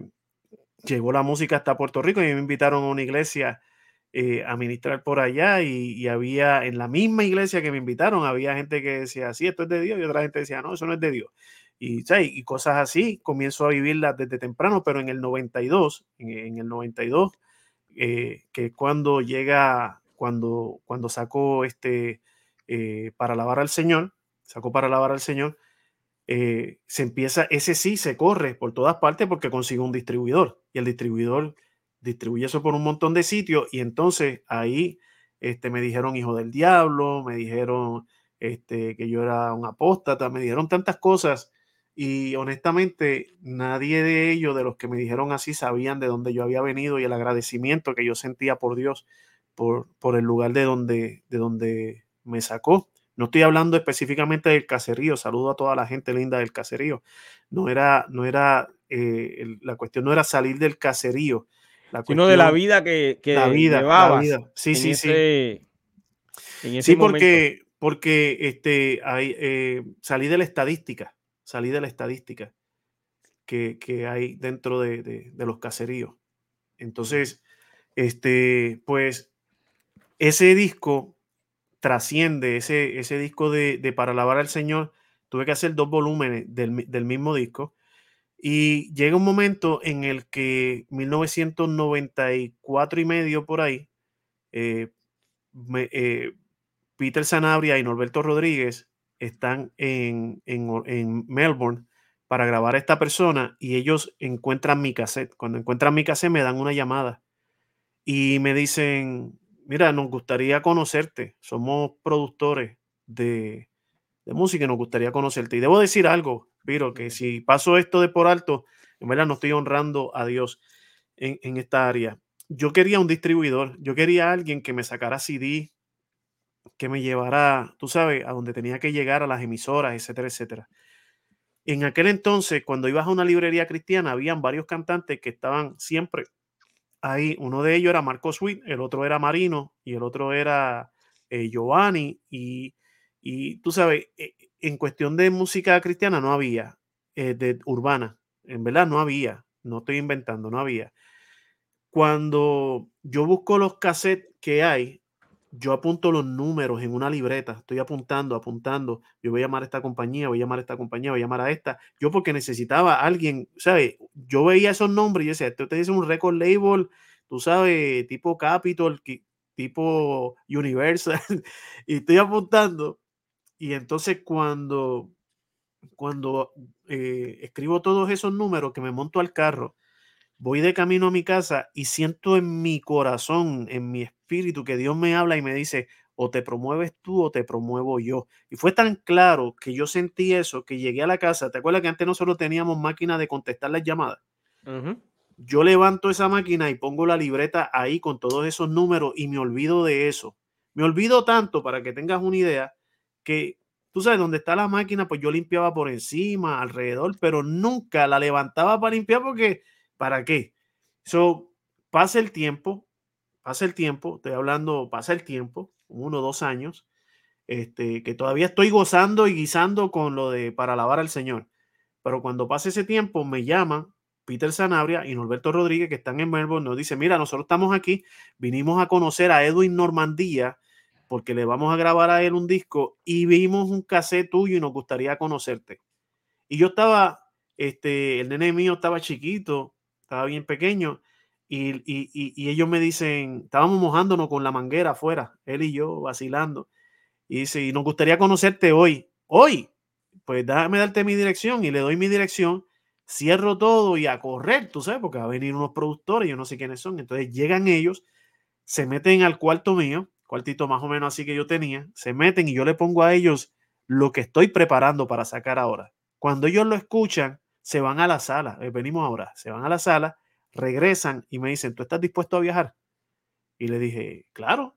llegó la música hasta Puerto Rico y me invitaron a una iglesia eh, a ministrar por allá y, había en la misma iglesia que me invitaron, había gente que decía, sí, esto es de Dios y otra gente decía, no, eso no es de Dios. Y, y cosas así, comienzo a vivirlas desde temprano, pero en el 92, en, el 92, que cuando llega cuando, cuando sacó este eh, para alabar al Señor, sacó para alabar al Señor, eh, se empieza, ese sí se corre por todas partes porque consigue un distribuidor y el distribuidor distribuye eso por un montón de sitios y entonces ahí este, me dijeron hijo del diablo, me dijeron este, que yo era un apóstata, me dijeron tantas cosas y honestamente nadie de ellos, de los que me dijeron así, sabían de dónde yo había venido y el agradecimiento que yo sentía por Dios por, por el lugar de donde, de donde me sacó. No estoy hablando específicamente del caserío, saludo a toda la gente linda del caserío. No era, no era, eh, la cuestión no era salir del caserío, la sino de la vida que, que la vida, la vida. Sí, sí, sí. sí, porque, porque este, hay, eh, salí de la estadística, salí de la estadística que, que hay dentro de, de, de, los caseríos. Entonces, este, pues ese disco trasciende, ese, ese disco de, Para alabar al Señor, tuve que hacer dos volúmenes del, mismo disco Y llega un momento en el que 1994 y medio por ahí, eh, eh, Peter Sanabria y Norberto Rodríguez están en, en, Melbourne para grabar a esta persona y ellos encuentran mi cassette. Cuando encuentran mi cassette me dan una llamada y me dicen, mira, nos gustaría conocerte, somos productores de, de música y nos gustaría conocerte. Y debo decir algo, Piro, que si paso esto de por alto, en verdad no estoy honrando a Dios en, en esta área. Yo quería un distribuidor, yo quería alguien que me sacara CD, que me llevara, tú sabes, a donde tenía que llegar, a las emisoras, etcétera, etcétera. En aquel entonces, cuando ibas a una librería cristiana, habían varios cantantes que estaban siempre ahí. Uno de ellos era Marco Sweet, el otro era Marino y el otro era eh, Giovanni. Y, y, tú sabes, eh, en cuestión de música cristiana no había, eh, de urbana, en verdad no había, no estoy inventando, no había. Cuando yo busco los cassettes que hay, yo apunto los números en una libreta, estoy apuntando, apuntando, yo voy a llamar a esta compañía, voy a llamar a esta compañía, voy a llamar a esta, yo porque necesitaba a alguien, ¿sabes? Yo veía esos nombres y yo decía, esto te dice un record label, tú sabes, tipo Capitol, tipo Universal, [laughs] y estoy apuntando. Y entonces cuando, cuando eh, escribo todos esos números que me monto al carro, voy de camino a mi casa y siento en mi corazón, en mi espíritu, que Dios me habla y me dice, o te promueves tú o te promuevo yo. Y fue tan claro que yo sentí eso, que llegué a la casa. ¿Te acuerdas que antes nosotros teníamos máquina de contestar las llamadas? Yo levanto esa máquina y pongo la libreta ahí con todos esos números y me olvido de eso. Me olvido tanto, para que tengas una idea, que tú sabes, dónde está la máquina, pues yo limpiaba por encima, alrededor, pero nunca la levantaba para limpiar porque ¿Para qué? So, pasa el tiempo, pasa el tiempo, estoy hablando, pasa el tiempo, uno o dos años, este, que todavía estoy gozando y guisando con lo de para alabar al Señor. Pero cuando pase ese tiempo, me llaman Peter Sanabria y Norberto Rodríguez, que están en Melbourne, nos dice, mira, nosotros estamos aquí, vinimos a conocer a Edwin Normandía, porque le vamos a grabar a él un disco y vimos un cassette tuyo y nos gustaría conocerte. Y yo estaba, este, el nene mío estaba chiquito, estaba bien pequeño. Y, ellos me dicen, estábamos mojándonos con la manguera afuera, él y yo vacilando. Y dice, y nos gustaría conocerte hoy. Hoy, pues déjame darte mi dirección y le doy mi dirección, cierro todo y a correr, tú sabes, porque va a venir unos productores, yo no sé quiénes son. Entonces llegan ellos, se meten al cuarto mío, cuartito más o menos así que yo tenía, se meten y yo le pongo a ellos lo que estoy preparando para sacar ahora. Cuando ellos lo escuchan, se van a la sala, eh, venimos ahora, se van a la sala, regresan y me dicen, ¿tú estás dispuesto a viajar? Y le dije, claro.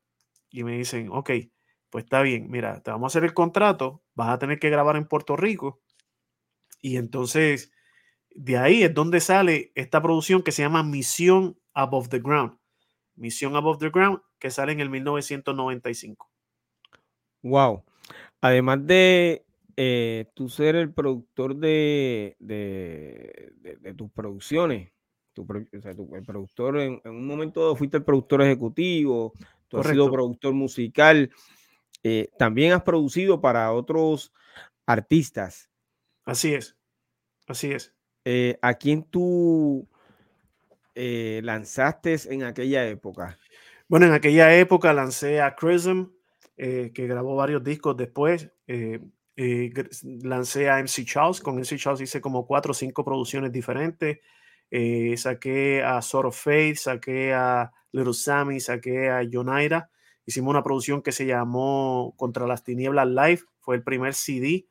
Y me dicen, ok, pues está bien, mira, te vamos a hacer el contrato, vas a tener que grabar en Puerto Rico. Y entonces, de ahí es donde sale esta producción que se llama Misión Above the Ground. Misión Above the Ground, que sale en el 1995. Wow. Además de eh, tú ser el productor de, de, tus producciones, tu, el productor, en, un momento fuiste el productor ejecutivo, tú has sido productor musical, eh, también has producido para otros artistas. Así es, así es. Eh, ¿A quién tú lanzaste en aquella época? Bueno, en aquella época lancé a Chrism, que grabó varios discos después. Eh, lancé a MC Charles, con MC Charles hice como cuatro o cinco producciones diferentes. Eh, saqué a Sort of Faith, saqué a Little Sammy, saqué a Yonaira. Hicimos una producción que se llamó Contra las Tinieblas Live. Fue el primer CD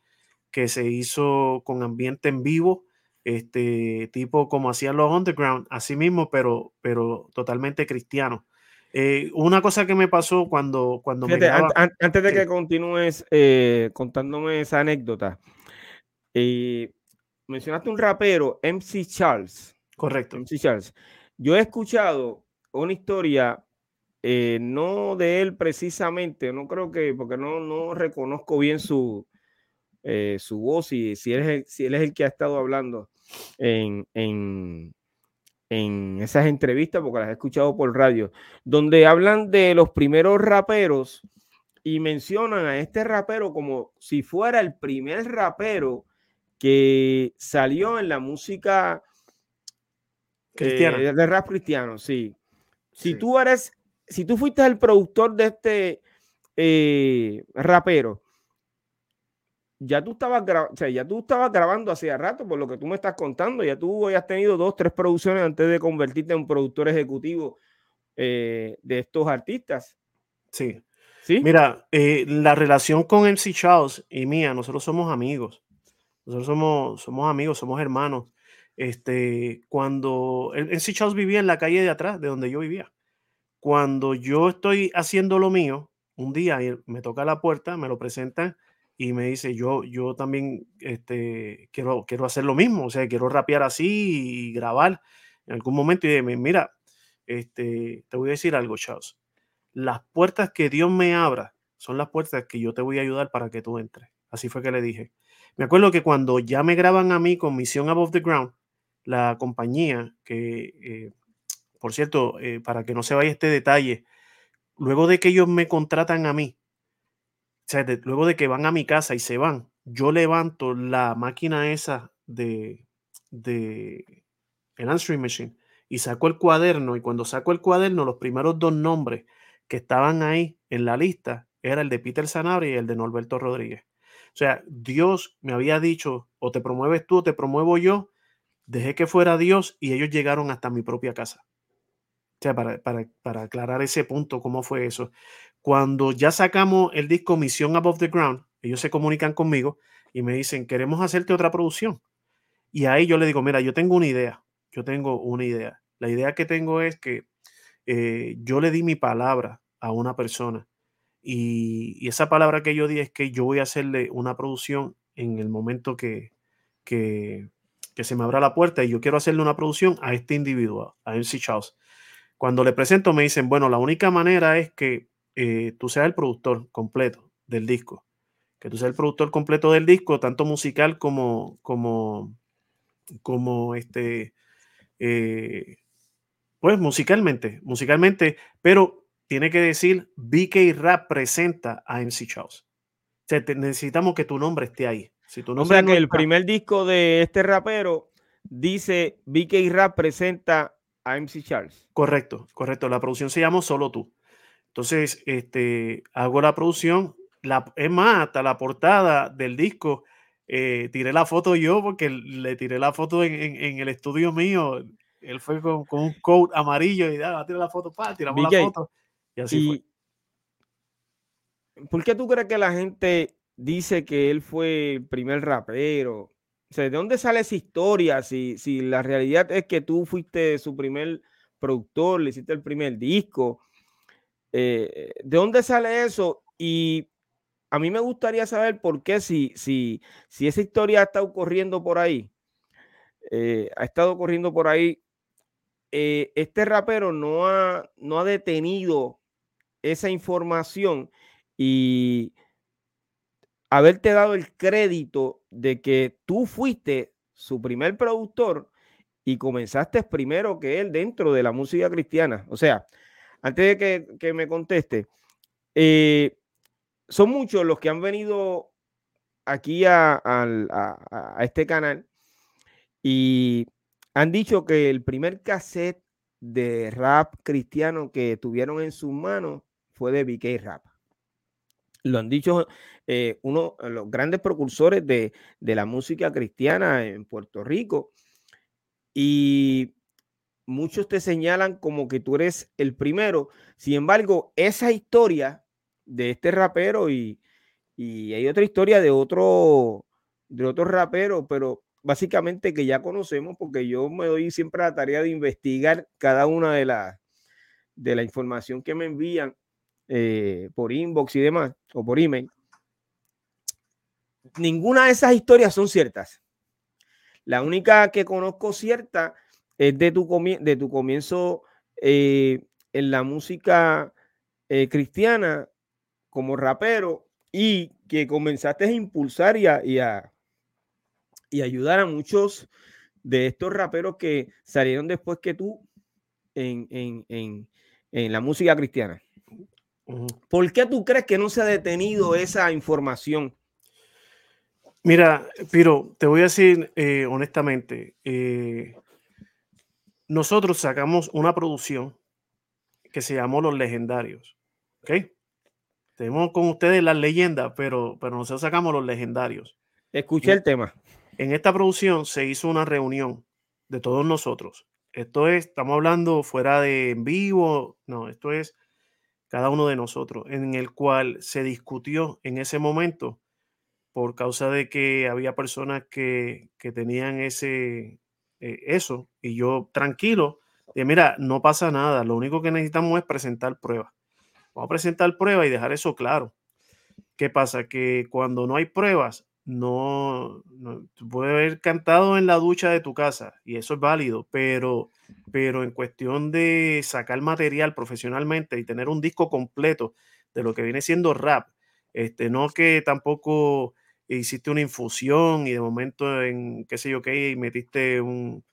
que se hizo con ambiente en vivo, este tipo como hacían los underground, así mismo, pero, pero totalmente cristiano. Eh, una cosa que me pasó cuando, cuando me antes de que continúes eh, contándome esa anécdota, eh, mencionaste un rapero, MC Charles. Correcto. MC Charles. Yo he escuchado una historia, no de él precisamente, no creo que, porque no, no reconozco bien su, su voz y si él, es si él es el que ha estado hablando en, en, en esas entrevistas, porque las he escuchado por radio, donde hablan de los primeros raperos y mencionan a este rapero como si fuera el primer rapero que salió en la música eh, de rap cristiano, sí. Si tú eres, si tú fuiste el productor de este eh, rapero, ya tú estabas ya tú estabas grabando hacía rato, por lo que tú me estás contando, ya tú habías tenido dos, tres producciones antes de convertirte en productor ejecutivo eh, de estos artistas. Sí. ¿Sí? Mira, la relación con MC Charles y mía, nosotros somos amigos. Nosotros somos, somos amigos, somos hermanos. Este, cuando sí Charles vivía en la calle de atrás, de donde yo vivía. Cuando yo estoy haciendo lo mío, un día me toca la puerta, me lo presentan y me dice, yo, yo también este, quiero, quiero hacer lo mismo, o sea, quiero rapear así y grabar en algún momento. Y dije, mira, este, te voy a decir algo, Charles. Las puertas que Dios me abra son las puertas que yo te voy a ayudar para que tú entres. Así fue que le dije. Me acuerdo que cuando ya me graban a mí con Misión Above the Ground, la compañía que, eh, por cierto, eh, para que no se vaya este detalle, luego de que ellos me contratan a mí, luego de que van a mi casa y se van, yo levanto la máquina esa de, de el answering machine y saco el cuaderno y cuando saco el cuaderno los primeros dos nombres que estaban ahí en la lista era el de Peter Sanabria y el de Norberto Rodríguez. O sea, Dios me había dicho, o te promueves tú o te promuevo yo. Dejé que fuera Dios y ellos llegaron hasta mi propia casa. O sea, para, para, aclarar ese punto, ¿cómo fue eso? Cuando ya sacamos el disco Misión Above the Ground, ellos se comunican conmigo y me dicen, queremos hacerte otra producción. Y ahí yo le digo, mira, yo tengo una idea, yo tengo una idea. La idea que tengo es que eh, yo le di mi palabra a una persona y, esa palabra que yo di es que yo voy a hacerle una producción en el momento que, que, se me abra la puerta y yo quiero hacerle una producción a este individuo, a MC Charles. Cuando le presento me dicen, bueno, la única manera es que eh, tú seas el productor completo del disco, que tú seas el productor completo del disco, tanto musical como, como, como este, eh, pues musicalmente, musicalmente, pero tiene que decir BK Rap presenta a MC Charles. necesitamos que tu nombre esté ahí. Si tu nombre o sea que el primer disco de este rapero dice BK Rap presenta a MC Charles. Correcto, correcto. La producción se llama Solo tú. Entonces, este, hago la producción. La, es más, hasta la portada del disco, eh, tiré la foto yo porque le tiré la foto en, el estudio mío. Él fue con, un coat amarillo y da, tiré la foto, pa, tiramos la foto. Y así ¿Por qué tú crees que la gente dice que él fue el primer rapero? O sea, ¿de dónde sale esa historia? Si, si la realidad es que tú fuiste su primer productor, le hiciste el primer disco. Eh, ¿De dónde sale eso? Y a mí me gustaría saber por qué si, si, si esa historia está ocurriendo por ahí, eh, ha estado ocurriendo por ahí, eh, este rapero no ha, no ha detenido esa información y haberte dado el crédito de que tú fuiste su primer productor y comenzaste primero que él dentro de la música cristiana. O sea, antes de que, me conteste, eh, son muchos los que han venido aquí a, este canal y han dicho que el primer cassette de rap cristiano que tuvieron en sus manos fue de BK Rap. Lo han dicho eh, uno de los grandes precursores de, la música cristiana en Puerto Rico. Y muchos te señalan como que tú eres el primero. Sin embargo, esa historia de este rapero y, hay otra historia de otro, de otro rapero, pero básicamente que ya conocemos porque yo me doy siempre la tarea de investigar cada una de las de la información que me envían eh, por inbox y demás, o por email, ninguna de esas historias son ciertas. La única que conozco cierta es de tu, de tu comienzo eh, en la música eh, cristiana como rapero y que comenzaste a impulsar y a, y a, y ayudar a muchos de estos raperos que salieron después que tú en, en, en, en la música cristiana. ¿Por qué tú crees que no se ha detenido esa información? Mira, Piro, te voy a decir eh, honestamente, eh, nosotros sacamos una producción que se llamó Los Legendarios. ¿Ok? Tenemos con ustedes las leyendas, pero, pero nosotros sacamos los legendarios. Escuché el tema. En esta producción se hizo una reunión de todos nosotros. Esto es, estamos hablando fuera de en vivo, no, esto es cada uno de nosotros, en el cual se discutió en ese momento por causa de que había personas que, tenían ese, eh, eso, y yo tranquilo, de mira, no pasa nada, lo único que necesitamos es presentar pruebas. Vamos a presentar pruebas y dejar eso claro. ¿Qué pasa? Que cuando no hay pruebas, no, no puede haber cantado en la ducha de tu casa y eso es válido, pero, pero en cuestión de sacar material profesionalmente y tener un disco completo de lo que viene siendo rap, este, no que tampoco hiciste una infusión y de momento en, qué sé yo, qué, metiste un,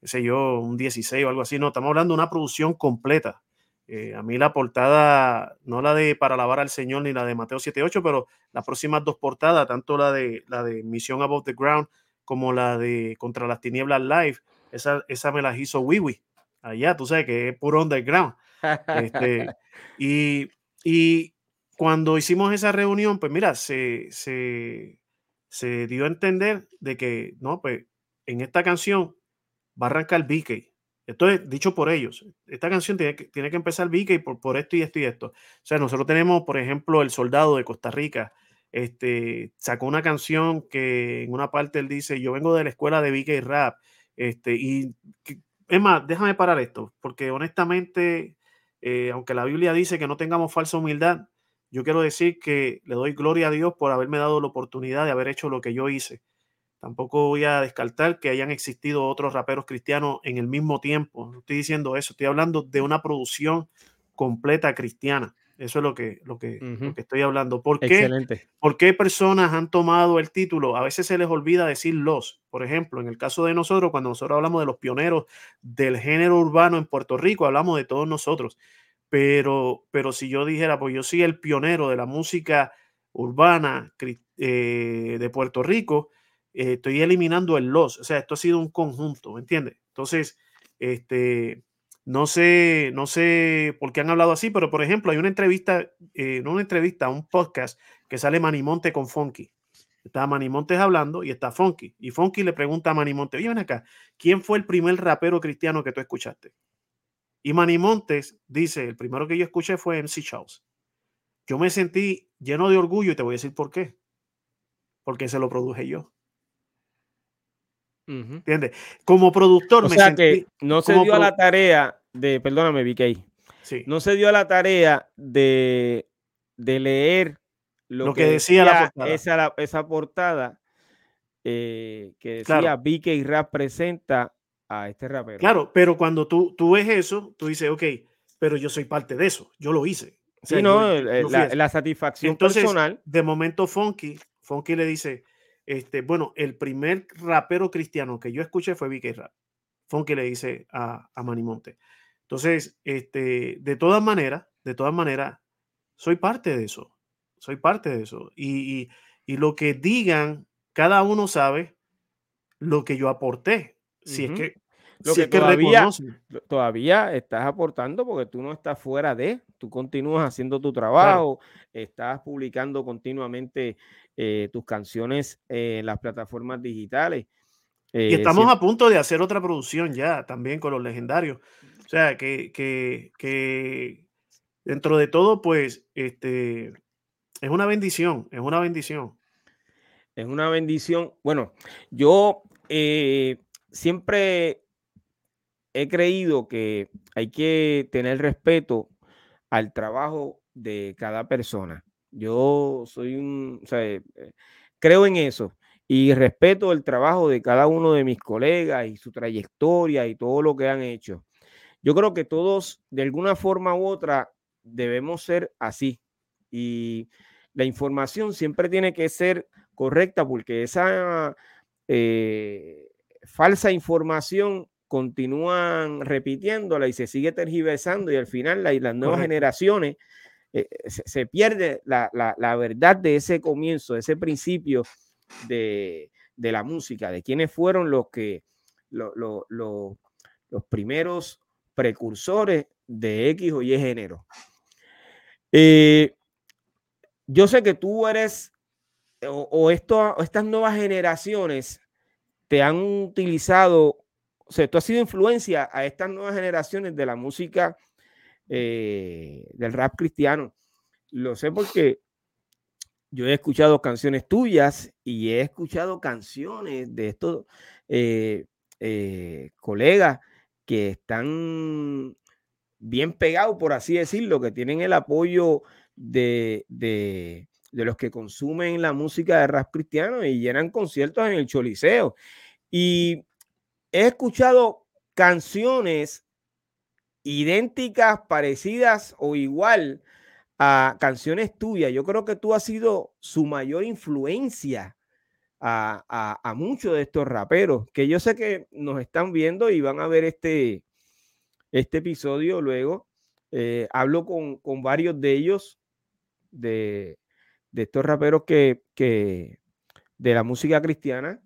qué sé yo, un 16 o algo así. No, estamos hablando de una producción completa. Eh, a mí la portada, no la de Para alabar al Señor ni la de Mateo 7.8, pero las próximas dos portadas, tanto la de, la de Misión Above the Ground como la de Contra las Tinieblas Live, esa, esa me las hizo Wiwi. Allá, tú sabes que es puro underground. [laughs] Este, y, y cuando hicimos esa reunión, pues mira, se, se, dio a entender de que, no, pues en esta canción va a arrancar BK. Esto es dicho por ellos. Esta canción tiene que, tiene que empezar BK por, por esto y esto y esto. O sea, nosotros tenemos, por ejemplo, El Soldado de Costa Rica. Este, sacó una canción que en una parte él dice, yo vengo de la escuela de BK Rap. Este, y es más, déjame parar esto, porque honestamente, eh, aunque la Biblia dice que no tengamos falsa humildad, yo quiero decir que le doy gloria a Dios por haberme dado la oportunidad de haber hecho lo que yo hice. Tampoco voy a descartar que hayan existido otros raperos cristianos en el mismo tiempo. No estoy diciendo eso, estoy hablando de una producción completa cristiana. Eso es lo que, lo que, estoy hablando. ¿Por qué? ¿Por qué personas han tomado el título? A veces se les olvida decir los. Por ejemplo, en el caso de nosotros, cuando nosotros hablamos de los pioneros del género urbano en Puerto Rico, hablamos de todos nosotros pero, pero si yo dijera, pues yo soy el pionero de la música urbana eh, de Puerto Rico, eh, estoy eliminando el los, o sea, esto ha sido un conjunto, ¿me entiendes? Entonces, este, no sé, no sé por qué han hablado así, pero por ejemplo, hay una entrevista, eh, no una entrevista, un podcast que sale Manimonte con Funky. Está Manimonte hablando y está Funky. Y Funky le pregunta a Manimonte, oye, ven acá, ¿quién fue el primer rapero cristiano que tú escuchaste? Y Manny Montes dice, el primero que yo escuché fue MC Charles. Yo me sentí lleno de orgullo y te voy a decir por qué. Porque se lo produje yo. ¿Entiendes? Como productor o me sea que no se dio a la tarea de, perdóname, VK. Sí. No se dio a la tarea de, de leer lo, que, decía, la portada. Esa, esa portada eh, que decía claro. VK Rap presenta a este rapero. Claro, pero cuando tú, tú ves eso, tú dices, ok, pero yo soy parte de eso, yo lo hice. sí, no, la, satisfacción personal. De momento, Funky, Funky le dice, este, bueno, el primer rapero cristiano que yo escuché fue Vicky Rap. Funky le dice a, a Manimonte. Entonces, este, de todas maneras, de todas maneras, soy parte de eso. Soy parte de eso. Y, y, lo que digan, cada uno sabe lo que yo aporté. Si es que lo que, todavía, todavía estás aportando porque tú no estás fuera de, tú continúas haciendo tu trabajo, estás publicando continuamente eh, tus canciones en las plataformas digitales. y eh, estamos a punto de hacer otra producción ya también con los legendarios. O sea, que, que, que dentro de todo, pues, este, es una bendición, es una bendición. Es una bendición. Bueno, yo eh, siempre he creído que hay que tener respeto al trabajo de cada persona. Yo soy un, o sea, eh, creo en eso y respeto el trabajo de cada uno de mis colegas y su trayectoria y todo lo que han hecho. Yo creo que todos, de alguna forma u otra, debemos ser así. Y la información siempre tiene que ser correcta porque esa eh, falsa información continúan repitiéndola y se sigue tergiversando y al final las nuevas generaciones eh, se, pierde la, verdad de ese comienzo, de ese principio de, la música, de quiénes fueron los que los primeros precursores de X o Y género. Eh, yo sé que tú eres, o, esto, estas nuevas generaciones te han utilizado, o sea, tú has sido influencia a estas nuevas generaciones de la música eh, del rap cristiano. Lo sé porque yo he escuchado canciones tuyas y he escuchado canciones de estos eh, colegas que están bien pegados, por así decirlo, que tienen el apoyo de, de, los que consumen la música de rap cristiano y llenan conciertos en el Choliseo. Y he escuchado canciones idénticas, parecidas o igual a canciones tuyas. Yo creo que tú has sido su mayor influencia a, muchos de estos raperos, que yo sé que nos están viendo y van a ver este, este episodio luego. Eh, hablo con, varios de ellos, de, estos raperos que, de la música cristiana.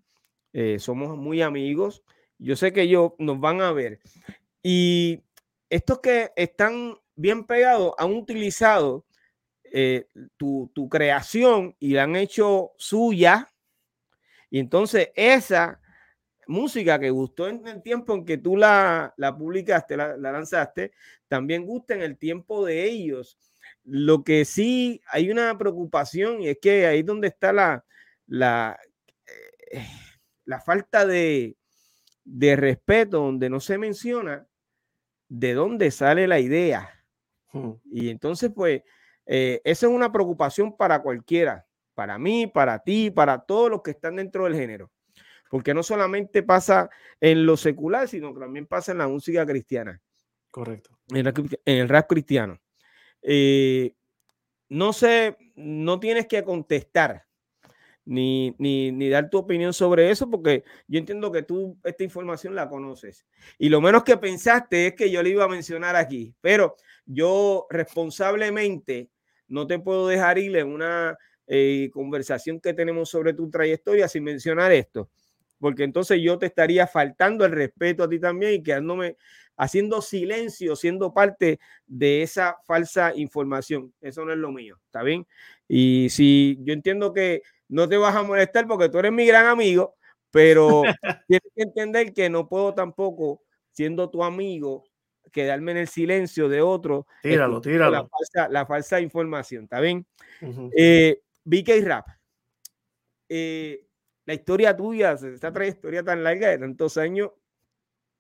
Eh, somos muy amigos. Yo sé que ellos nos van a ver. Y estos que están bien pegados han utilizado eh, tu, tu, creación y la han hecho suya y entonces esa música que gustó en el tiempo en que tú la, publicaste, la, lanzaste, también gusta en el tiempo de ellos. Lo que sí hay una preocupación y es que ahí donde está la, la, eh, la falta de, respeto, donde no se menciona de dónde sale la idea. Hmm. Y entonces, pues, eh, esa es una preocupación para cualquiera para mí, para ti, para todos los que están dentro del género. Porque no solamente pasa en lo secular, sino que también pasa en la música cristiana. Correcto. En, el rap cristiano. Eh, no sé, no tienes que contestar ni, ni, ni, dar tu opinión sobre eso, porque yo entiendo que tú esta información la conoces. Y lo menos que pensaste es que yo le iba a mencionar aquí, pero yo responsablemente no te puedo dejar ir en una eh, conversación que tenemos sobre tu trayectoria sin mencionar esto, porque entonces yo te estaría faltando el respeto a ti también y quedándome haciendo silencio, siendo parte de esa falsa información. Eso no es lo mío, ¿está bien? Y si yo entiendo que no te vas a molestar porque tú eres mi gran amigo, pero [laughs] tienes que entender que no puedo tampoco, siendo tu amigo, quedarme en el silencio de otro. Tíralo, tíralo. La falsa, la falsa información, ¿está bien? BK Rap, eh, la historia tuya, esta trayectoria tan larga de tantos años,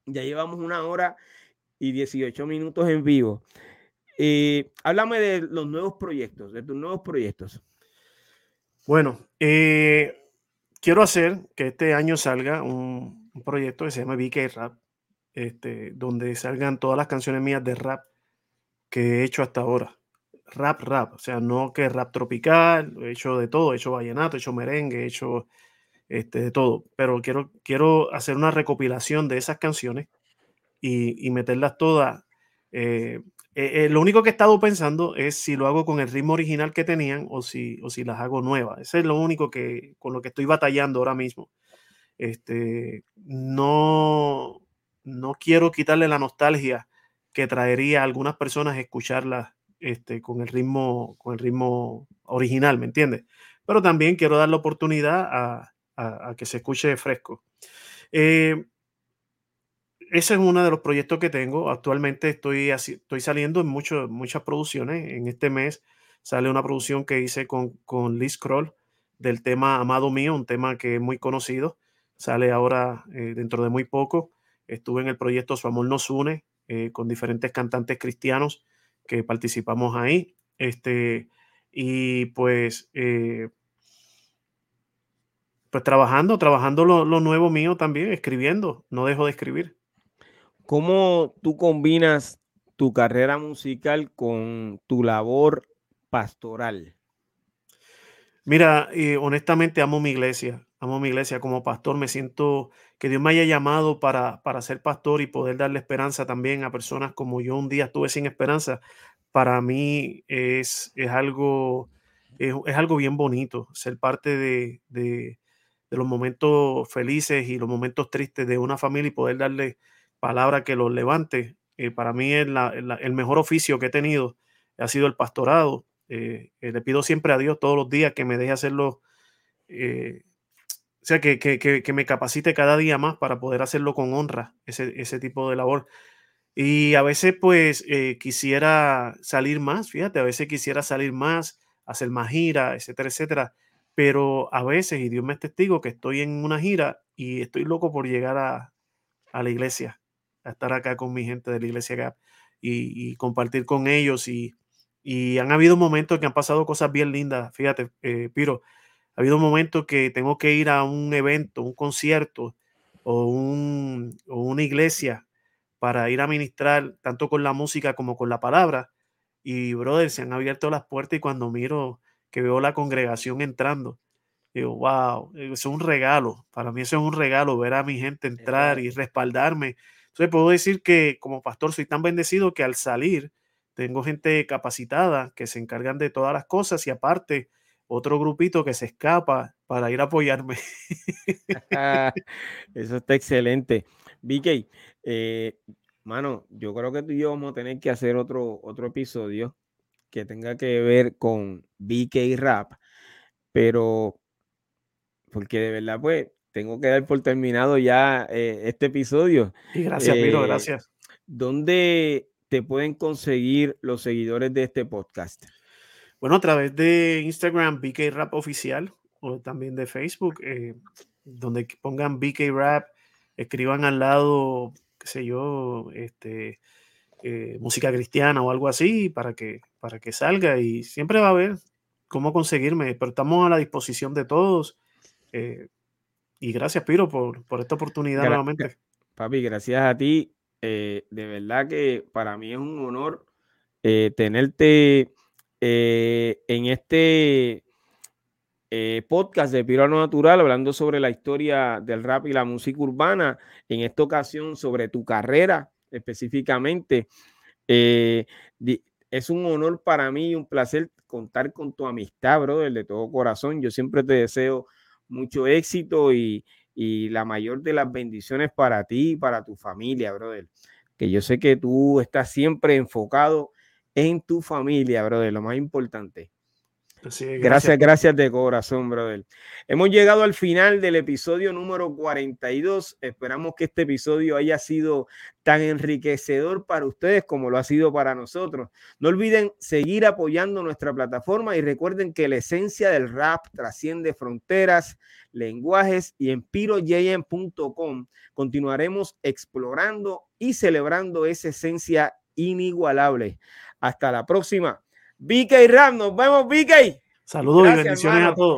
ya llevamos una hora y 18 minutos en vivo. Eh, háblame de los nuevos proyectos, de tus nuevos proyectos. Bueno, eh, quiero hacer que este año salga un, proyecto que se llama BK Rap, este, donde salgan todas las canciones mías de rap que he hecho hasta ahora rap, rap, o sea, no que rap tropical, he hecho de todo, he hecho vallenato, he hecho merengue, he hecho este, de todo, pero quiero, quiero hacer una recopilación de esas canciones y, meterlas todas. Eh, eh, eh, lo único que he estado pensando es si lo hago con el ritmo original que tenían o si, o si las hago nuevas. Ese es lo único que con lo que estoy batallando ahora mismo. Este, no, no quiero quitarle la nostalgia que traería a algunas personas escucharlas este, con, el ritmo, con el ritmo original, ¿me entiendes? Pero también quiero dar la oportunidad a, que se escuche fresco. Eh, ese es uno de los proyectos que tengo. Actualmente estoy, estoy saliendo en muchas producciones. En este mes sale una producción que hice con, con Liz Kroll del tema Amado Mío, un tema que es muy conocido. Sale ahora eh, dentro de muy poco. Estuve en el proyecto Su Amor Nos Une eh, con diferentes cantantes cristianos que participamos ahí. Este, y pues, eh, pues trabajando, trabajando lo, nuevo mío también, escribiendo, no dejo de escribir. ¿Cómo tú combinas tu carrera musical con tu labor pastoral? Mira, eh, honestamente amo mi iglesia, amo mi iglesia como pastor, me siento que Dios me haya llamado para, para ser pastor y poder darle esperanza también a personas como yo. Un día estuve sin esperanza, para mí es, es algo, es, algo bien bonito ser parte de, de, de los momentos felices y los momentos tristes de una familia y poder darle palabra que los levante. Eh, para mí el mejor oficio que he tenido ha sido el pastorado. Eh, eh, le pido siempre a Dios todos los días que me deje hacerlo, o sea, que, que, me capacite cada día más para poder hacerlo con honra, ese, ese tipo de labor. Y a veces pues quisiera salir más, fíjate, a veces quisiera salir más, hacer más gira, etcétera, etcétera pero a veces, y Dios me es testigo, que estoy en una gira y estoy loco por llegar a, la iglesia, a estar acá con mi gente de la iglesia acá y, compartir con ellos. Y, han habido momentos que han pasado cosas bien lindas, fíjate, eh, Piro, ha habido momentos que tengo que ir a un evento, un concierto o, un, o una iglesia para ir a ministrar tanto con la música como con la palabra. Y, brother, se han abierto las puertas y cuando miro que veo la congregación entrando. Digo, wow, eso es un regalo. Para mí eso es un regalo, ver a mi gente entrar y respaldarme. Entonces puedo decir que como pastor soy tan bendecido que al salir tengo gente capacitada que se encargan de todas las cosas y aparte otro grupito que se escapa para ir a apoyarme. [laughs] [laughs] Eso está excelente. BK, eh, mano, yo creo que tú y yo vamos a tener que hacer otro, otro episodio que tenga que ver con BK Rap, pero porque de verdad, pues, tengo que dar por terminado ya eh, este episodio. Y gracias, Piro, eh, gracias. ¿Dónde te pueden conseguir los seguidores de este podcast? Bueno, a través de Instagram, BK Rap Oficial, o también de Facebook, eh, donde pongan BK Rap, escriban al lado, qué sé yo, este, música cristiana o algo así, para que para que salga y siempre va a haber cómo conseguirme, pero estamos a la disposición de todos. Eh, y gracias, Piro, por, esta oportunidad nuevamente. Papi, gracias a ti. Eh, de verdad que para mí es un honor eh, tenerte en este podcast de Pirano Natural, hablando sobre la historia del rap y la música urbana. En esta ocasión, sobre tu carrera específicamente es un honor para mí y un placer contar con tu amistad, brother, de todo corazón. Yo siempre te deseo mucho éxito y, la mayor de las bendiciones para ti y para tu familia, brother. Que yo sé que tú estás siempre enfocado en tu familia, brother, lo más importante gracias. gracias, de corazón, brother. Hemos llegado al final del episodio número 42. Esperamos que este episodio haya sido tan enriquecedor para ustedes como lo ha sido para nosotros. No olviden seguir apoyando nuestra plataforma y recuerden que la esencia del rap trasciende fronteras, lenguajes y en pirojm.com continuaremos explorando y celebrando esa esencia inigualable. Hasta la próxima. BK Ram, nos vemos, BK. Saludos y bendiciones a todos.